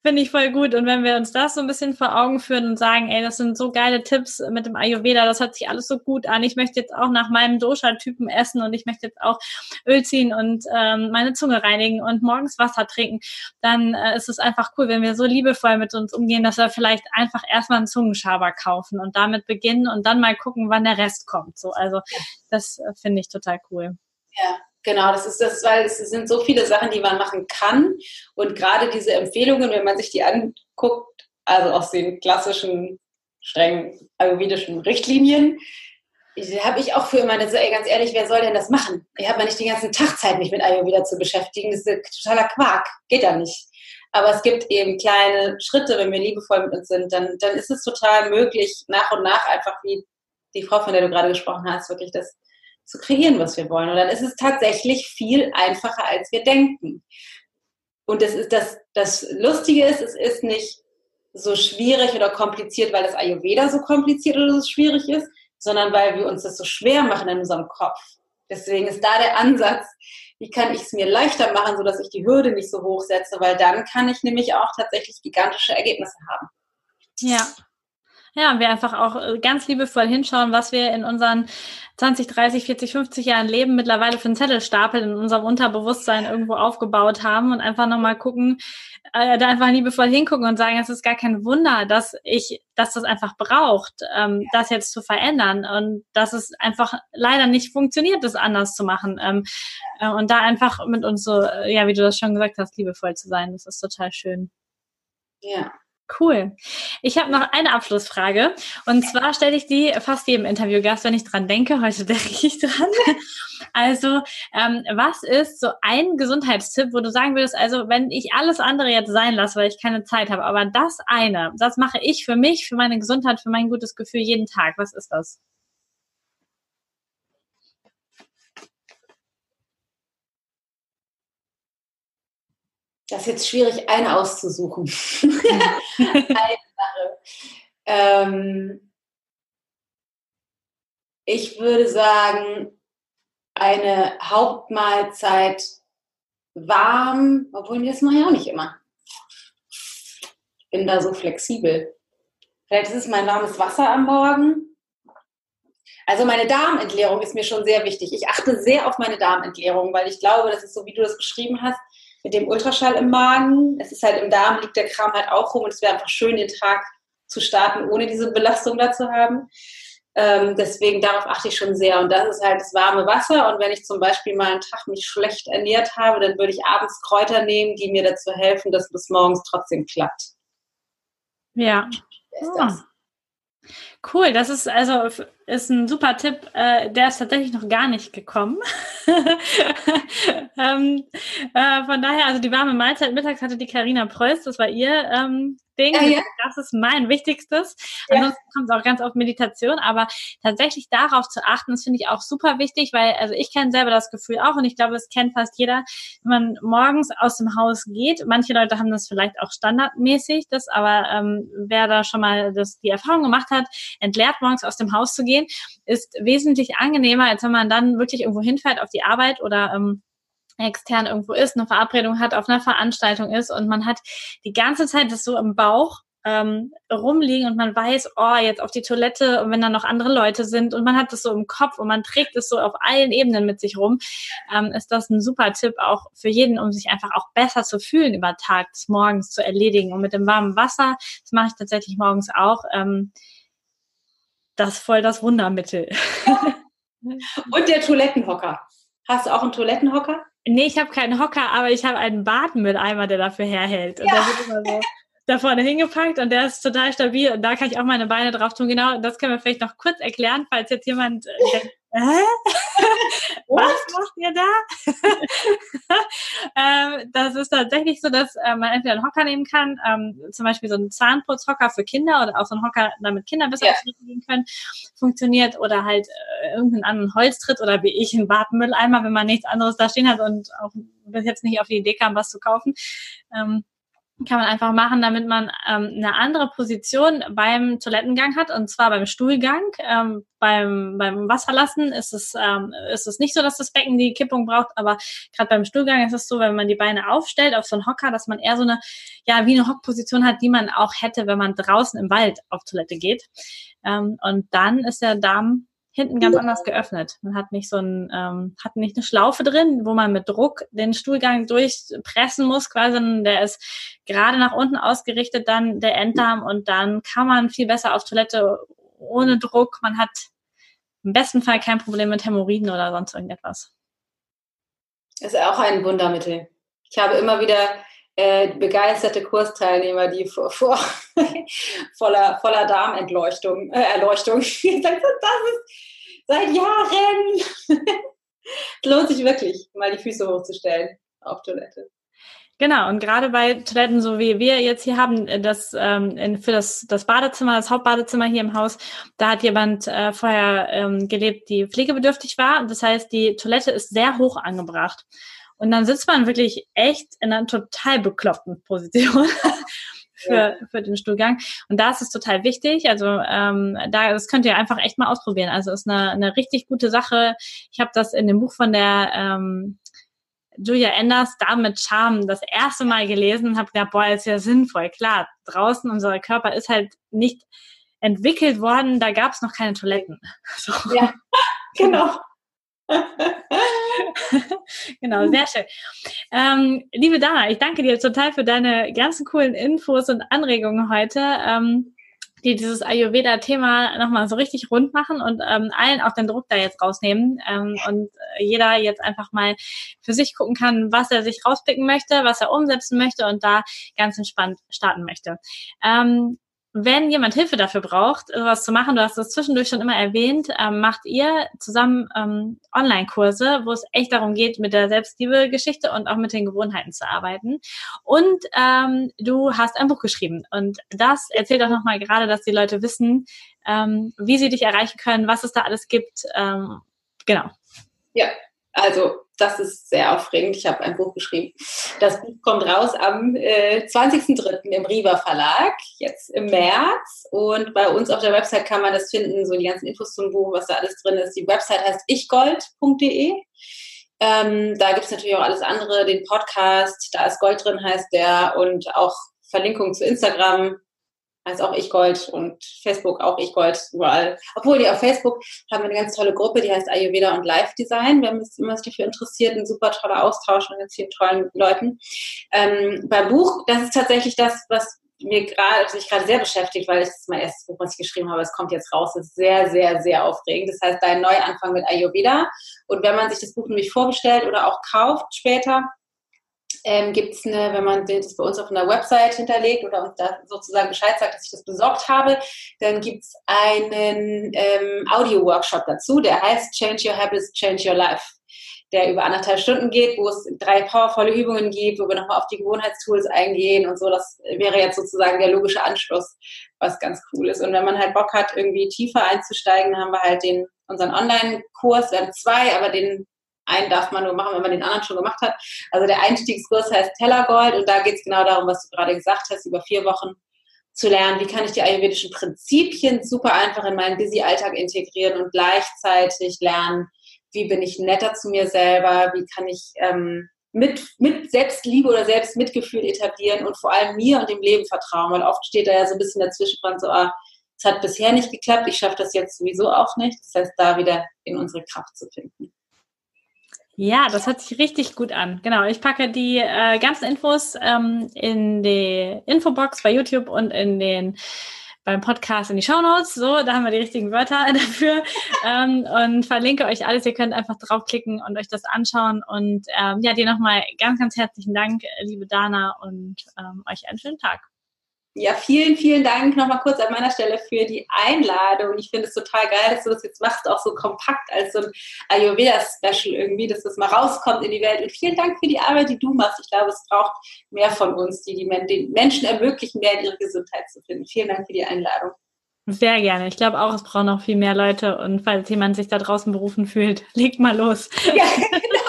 find ich voll gut. Und wenn wir uns das so ein bisschen vor Augen führen und sagen, ey, das sind so geile Tipps mit dem Ayurveda, das hört sich alles so gut an. Ich möchte jetzt auch nach meinem Dosha-Typen essen und ich möchte jetzt auch Öl ziehen und ähm, meine Zunge reinigen und morgens Wasser trinken, dann äh, ist es einfach cool, wenn wir so liebevoll mit uns umgehen, dass wir vielleicht einfach erstmal einen Zungenschaber kaufen und damit beginnen und dann mal gucken, wann der Rest kommt. So, also das äh, finde ich total cool. Ja, Genau, das ist das, weil es sind so viele Sachen, die man machen kann. Und gerade diese Empfehlungen, wenn man sich die anguckt, also aus den klassischen, strengen ayurvedischen Richtlinien, habe ich auch für immer, ganz ehrlich, wer soll denn das machen? Ich habe ja nicht den ganzen Tag Zeit, mich mit Ayurveda zu beschäftigen. Das ist totaler Quark. Geht ja nicht. Aber es gibt eben kleine Schritte, wenn wir liebevoll mit uns sind, dann, dann ist es total möglich, nach und nach einfach, wie die Frau, von der du gerade gesprochen hast, wirklich das zu kreieren, was wir wollen. Und dann ist es tatsächlich viel einfacher, als wir denken. Und das ist das, das Lustige ist, es ist nicht so schwierig oder kompliziert, weil das Ayurveda so kompliziert oder so schwierig ist, sondern weil wir uns das so schwer machen in unserem Kopf. Deswegen ist da der Ansatz, wie kann ich es mir leichter machen, sodass ich die Hürde nicht so hoch setze, weil dann kann ich nämlich auch tatsächlich gigantische Ergebnisse haben. Ja, ja, und wir einfach auch äh, ganz liebevoll hinschauen, was wir in unseren 20, 30, 40, 50 Jahren Leben mittlerweile für einen Zettelstapel in unserem Unterbewusstsein irgendwo aufgebaut haben und einfach nochmal gucken, äh, da einfach liebevoll hingucken und sagen, es ist gar kein Wunder, dass ich, dass das einfach braucht, ähm, das jetzt zu verändern und dass es einfach leider nicht funktioniert, das anders zu machen. Ähm, äh, und da einfach mit uns so, äh, ja, wie du das schon gesagt hast, liebevoll zu sein, das ist total schön. Ja, Cool. Ich habe noch eine Abschlussfrage. Und zwar stelle ich die fast jedem Interviewgast, wenn ich dran denke. Heute denke ich dran. Also, ähm, was ist so ein Gesundheitstipp, wo du sagen würdest, also wenn ich alles andere jetzt sein lasse, weil ich keine Zeit habe, aber das eine, das mache ich für mich, für meine Gesundheit, für mein gutes Gefühl jeden Tag. Was ist das? Das ist jetzt schwierig, eine auszusuchen. eine Sache. Ähm, ich würde sagen, eine Hauptmahlzeit warm, obwohl das mache ich auch nicht immer. Ich bin da so flexibel. Vielleicht ist es mein warmes Wasser am Morgen. Also meine Darmentleerung ist mir schon sehr wichtig. Ich achte sehr auf meine Darmentleerung, weil ich glaube, das ist so, wie du das beschrieben hast, mit dem Ultraschall im Magen. Es ist halt im Darm, liegt der Kram halt auch rum und es wäre einfach schön, den Tag zu starten, ohne diese Belastung da zu haben. Ähm, deswegen darauf achte ich schon sehr. Und das ist halt das warme Wasser. Und wenn ich zum Beispiel mal einen Tag mich schlecht ernährt habe, dann würde ich abends Kräuter nehmen, die mir dazu helfen, dass bis morgens trotzdem klappt. Ja. Ist das. Cool, das ist also ist ein super Tipp. Äh, der ist tatsächlich noch gar nicht gekommen. ähm, äh, von daher, also die warme Mahlzeit mittags hatte die Karina Preuß, das war ihr ähm, Ding. Ja, ja. Das ist mein wichtigstes. Ja. Ansonsten kommt es auch ganz auf Meditation, aber tatsächlich darauf zu achten, das finde ich auch super wichtig, weil also ich kenne selber das Gefühl auch und ich glaube, es kennt fast jeder, wenn man morgens aus dem Haus geht. Manche Leute haben das vielleicht auch standardmäßig, das aber ähm, wer da schon mal das, die Erfahrung gemacht hat, entleert morgens aus dem Haus zu gehen, ist wesentlich angenehmer, als wenn man dann wirklich irgendwo hinfährt auf die Arbeit oder ähm, extern irgendwo ist, eine Verabredung hat, auf einer Veranstaltung ist und man hat die ganze Zeit das so im Bauch ähm, rumliegen und man weiß, oh, jetzt auf die Toilette und wenn da noch andere Leute sind und man hat das so im Kopf und man trägt es so auf allen Ebenen mit sich rum, ähm, ist das ein super Tipp auch für jeden, um sich einfach auch besser zu fühlen über Tag, des Morgens zu erledigen. Und mit dem warmen Wasser, das mache ich tatsächlich morgens auch, ähm, das ist voll das Wundermittel. und der Toilettenhocker. Hast du auch einen Toilettenhocker? Nee, ich habe keinen Hocker, aber ich habe einen Badmülleimer, der dafür herhält. Und ja. der wird immer so da vorne hingepackt und der ist total stabil und da kann ich auch meine Beine drauf tun. Genau, das können wir vielleicht noch kurz erklären, falls jetzt jemand äh, denkt, Hä? Was macht ihr da? ähm, das ist tatsächlich so, dass äh, man entweder einen Hocker nehmen kann, ähm, zum Beispiel so einen Zahnputzhocker für Kinder oder auch so einen Hocker, damit Kinder besser ja. gehen können, funktioniert oder halt äh, irgendeinen anderen Holztritt oder wie ich einen Badmülleimer, wenn man nichts anderes da stehen hat und auch bis jetzt nicht auf die Idee kam, was zu kaufen. Ähm, kann man einfach machen, damit man ähm, eine andere Position beim Toilettengang hat und zwar beim Stuhlgang. Ähm, beim, beim Wasserlassen ist es, ähm, ist es nicht so, dass das Becken die Kippung braucht, aber gerade beim Stuhlgang ist es so, wenn man die Beine aufstellt auf so einen Hocker, dass man eher so eine, ja, wie eine Hockposition hat, die man auch hätte, wenn man draußen im Wald auf Toilette geht. Ähm, und dann ist der Darm hinten ganz anders geöffnet. Man hat nicht so ein, ähm, hat nicht eine Schlaufe drin, wo man mit Druck den Stuhlgang durchpressen muss, quasi. Der ist gerade nach unten ausgerichtet, dann der Enddarm und dann kann man viel besser auf Toilette ohne Druck. Man hat im besten Fall kein Problem mit Hämorrhoiden oder sonst irgendetwas. Das ist auch ein Wundermittel. Ich habe immer wieder äh, begeisterte Kursteilnehmer, die vor, vor voller, voller Darmentleuchtung, äh, Erleuchtung, das ist seit Jahren. es lohnt sich wirklich, mal die Füße hochzustellen auf Toilette. Genau, und gerade bei Toiletten, so wie wir jetzt hier haben, äh, das ähm, für das, das Badezimmer, das Hauptbadezimmer hier im Haus, da hat jemand äh, vorher ähm, gelebt, die pflegebedürftig war. Das heißt, die Toilette ist sehr hoch angebracht. Und dann sitzt man wirklich echt in einer total bekloppten Position. für, ja. für den Stuhlgang. Und da ist es total wichtig. Also ähm, da, das könnt ihr einfach echt mal ausprobieren. Also ist eine, eine richtig gute Sache. Ich habe das in dem Buch von der ähm, Julia Enders da mit Charme das erste Mal gelesen und habe gedacht, boah, ist ja sinnvoll. Klar, draußen unser Körper ist halt nicht entwickelt worden, da gab es noch keine Toiletten. So. Ja, genau. genau, sehr schön. Ähm, liebe Dana, ich danke dir total für deine ganzen coolen Infos und Anregungen heute, ähm, die dieses Ayurveda-Thema nochmal so richtig rund machen und ähm, allen auch den Druck da jetzt rausnehmen ähm, und jeder jetzt einfach mal für sich gucken kann, was er sich rauspicken möchte, was er umsetzen möchte und da ganz entspannt starten möchte. Ähm, wenn jemand Hilfe dafür braucht, sowas zu machen, du hast das zwischendurch schon immer erwähnt, ähm, macht ihr zusammen ähm, Online-Kurse, wo es echt darum geht, mit der Selbstliebe-Geschichte und auch mit den Gewohnheiten zu arbeiten. Und ähm, du hast ein Buch geschrieben. Und das erzählt auch nochmal gerade, dass die Leute wissen, ähm, wie sie dich erreichen können, was es da alles gibt. Ähm, genau. Ja, also das ist sehr aufregend. Ich habe ein Buch geschrieben. Das Buch kommt raus am äh, 20.03. im Riva Verlag, jetzt im März. Und bei uns auf der Website kann man das finden, so die ganzen Infos zum Buch, was da alles drin ist. Die Website heißt ichgold.de. Ähm, da gibt es natürlich auch alles andere, den Podcast, da ist Gold drin, heißt der, und auch Verlinkung zu Instagram, heißt auch Ich Gold und Facebook auch Ich Gold überall. Obwohl, die auf Facebook haben wir eine ganz tolle Gruppe, die heißt Ayurveda und Life Design. Uns immer sich dafür interessiert, ein super toller Austausch mit ganz vielen tollen Leuten. Ähm, beim Buch, das ist tatsächlich das, was mir gerade, also ich gerade sehr beschäftigt, weil es mein erstes Buch, was ich geschrieben habe, es kommt jetzt raus, ist sehr, sehr, sehr aufregend. Das heißt, ein Neuanfang mit Ayurveda. Und wenn man sich das Buch nämlich vorbestellt oder auch kauft später, ähm, gibt es eine, wenn man das bei uns auf einer Website hinterlegt oder uns da sozusagen Bescheid sagt, dass ich das besorgt habe, dann gibt es einen ähm, Audio-Workshop dazu, der heißt Change Your Habits, Change Your Life der über anderthalb Stunden geht, wo es drei powervolle Übungen gibt, wo wir nochmal auf die Gewohnheitstools eingehen und so. Das wäre jetzt sozusagen der logische Anschluss, was ganz cool ist. Und wenn man halt Bock hat, irgendwie tiefer einzusteigen, haben wir halt den, unseren Online-Kurs, wir haben zwei, aber den einen darf man nur machen, wenn man den anderen schon gemacht hat. Also der Einstiegskurs heißt Tellergold und da geht es genau darum, was du gerade gesagt hast, über vier Wochen zu lernen, wie kann ich die ayurvedischen Prinzipien super einfach in meinen Busy-Alltag integrieren und gleichzeitig lernen, wie bin ich netter zu mir selber, wie kann ich ähm, mit, mit Selbstliebe oder Selbstmitgefühl etablieren und vor allem mir und dem Leben vertrauen, weil oft steht da ja so ein bisschen dazwischen so, ah, es hat bisher nicht geklappt, ich schaffe das jetzt sowieso auch nicht. Das heißt, da wieder in unsere Kraft zu finden. Ja, das hört sich richtig gut an. Genau, ich packe die äh, ganzen Infos ähm, in die Infobox bei YouTube und in den beim Podcast in die Show Notes. So, da haben wir die richtigen Wörter dafür ähm, und verlinke euch alles. Ihr könnt einfach draufklicken und euch das anschauen. Und ähm, ja, dir nochmal ganz, ganz herzlichen Dank, liebe Dana, und ähm, euch einen schönen Tag. Ja, vielen, vielen Dank nochmal kurz an meiner Stelle für die Einladung. Ich finde es total geil, dass du das jetzt machst, auch so kompakt als so ein Ayurveda-Special irgendwie, dass das mal rauskommt in die Welt. Und vielen Dank für die Arbeit, die du machst. Ich glaube, es braucht mehr von uns, die, die den Menschen ermöglichen, mehr in ihre Gesundheit zu finden. Vielen Dank für die Einladung. Sehr gerne. Ich glaube auch, es braucht noch viel mehr Leute. Und falls jemand sich da draußen berufen fühlt, legt mal los. Ja,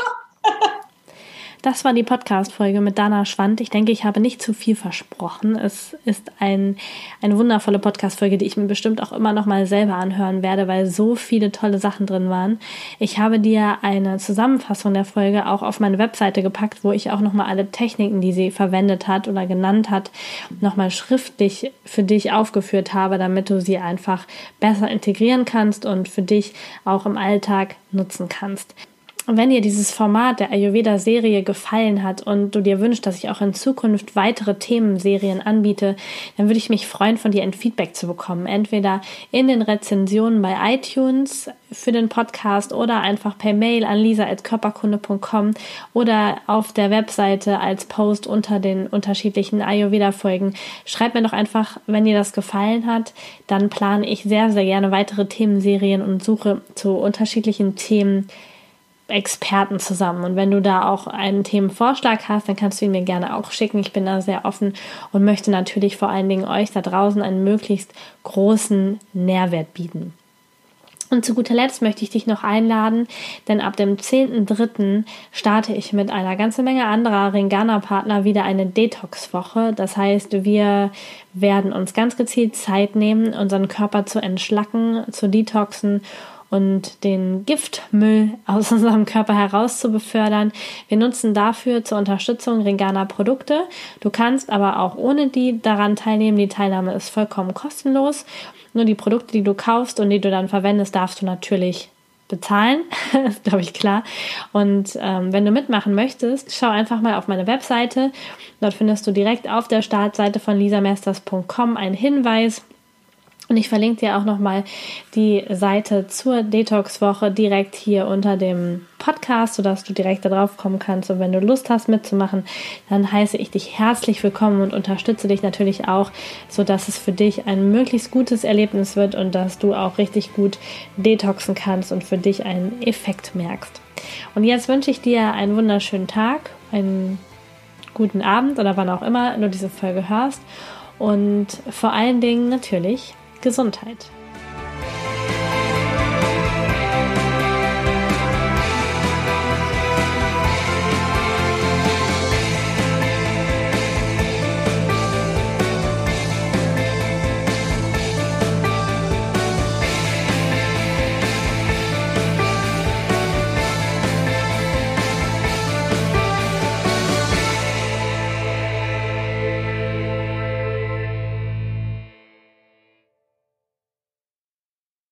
das war die Podcast-Folge mit Dana Schwand. Ich denke, ich habe nicht zu viel versprochen. Es ist ein, eine wundervolle Podcast-Folge, die ich mir bestimmt auch immer noch mal selber anhören werde, weil so viele tolle Sachen drin waren. Ich habe dir eine Zusammenfassung der Folge auch auf meine Webseite gepackt, wo ich auch noch mal alle Techniken, die sie verwendet hat oder genannt hat, noch mal schriftlich für dich aufgeführt habe, damit du sie einfach besser integrieren kannst und für dich auch im Alltag nutzen kannst. Und wenn dir dieses Format der Ayurveda-Serie gefallen hat und du dir wünschst, dass ich auch in Zukunft weitere Themenserien anbiete, dann würde ich mich freuen, von dir ein Feedback zu bekommen. Entweder in den Rezensionen bei iTunes für den Podcast oder einfach per Mail an lisa.körperkunde.com oder auf der Webseite als Post unter den unterschiedlichen Ayurveda-Folgen. Schreib mir doch einfach, wenn dir das gefallen hat. Dann plane ich sehr, sehr gerne weitere Themenserien und suche zu unterschiedlichen Themen Experten zusammen. Und wenn du da auch einen Themenvorschlag hast, dann kannst du ihn mir gerne auch schicken. Ich bin da sehr offen und möchte natürlich vor allen Dingen euch da draußen einen möglichst großen Nährwert bieten. Und zu guter Letzt möchte ich dich noch einladen, denn ab dem 10.3. starte ich mit einer ganzen Menge anderer Ringana-Partner wieder eine Detox-Woche. Das heißt, wir werden uns ganz gezielt Zeit nehmen, unseren Körper zu entschlacken, zu detoxen und den Giftmüll aus unserem Körper heraus zu befördern. Wir nutzen dafür zur Unterstützung Ringana Produkte. Du kannst aber auch ohne die daran teilnehmen. Die Teilnahme ist vollkommen kostenlos. Nur die Produkte, die du kaufst und die du dann verwendest, darfst du natürlich bezahlen. ist, glaube ich, klar. Und ähm, wenn du mitmachen möchtest, schau einfach mal auf meine Webseite. Dort findest du direkt auf der Startseite von lisamesters.com einen Hinweis und ich verlinke dir auch nochmal die Seite zur Detox-Woche direkt hier unter dem Podcast, sodass du direkt da drauf kommen kannst. Und wenn du Lust hast mitzumachen, dann heiße ich dich herzlich willkommen und unterstütze dich natürlich auch, sodass es für dich ein möglichst gutes Erlebnis wird und dass du auch richtig gut detoxen kannst und für dich einen Effekt merkst. Und jetzt wünsche ich dir einen wunderschönen Tag, einen guten Abend oder wann auch immer du diese Folge hörst. Und vor allen Dingen natürlich Gesundheit.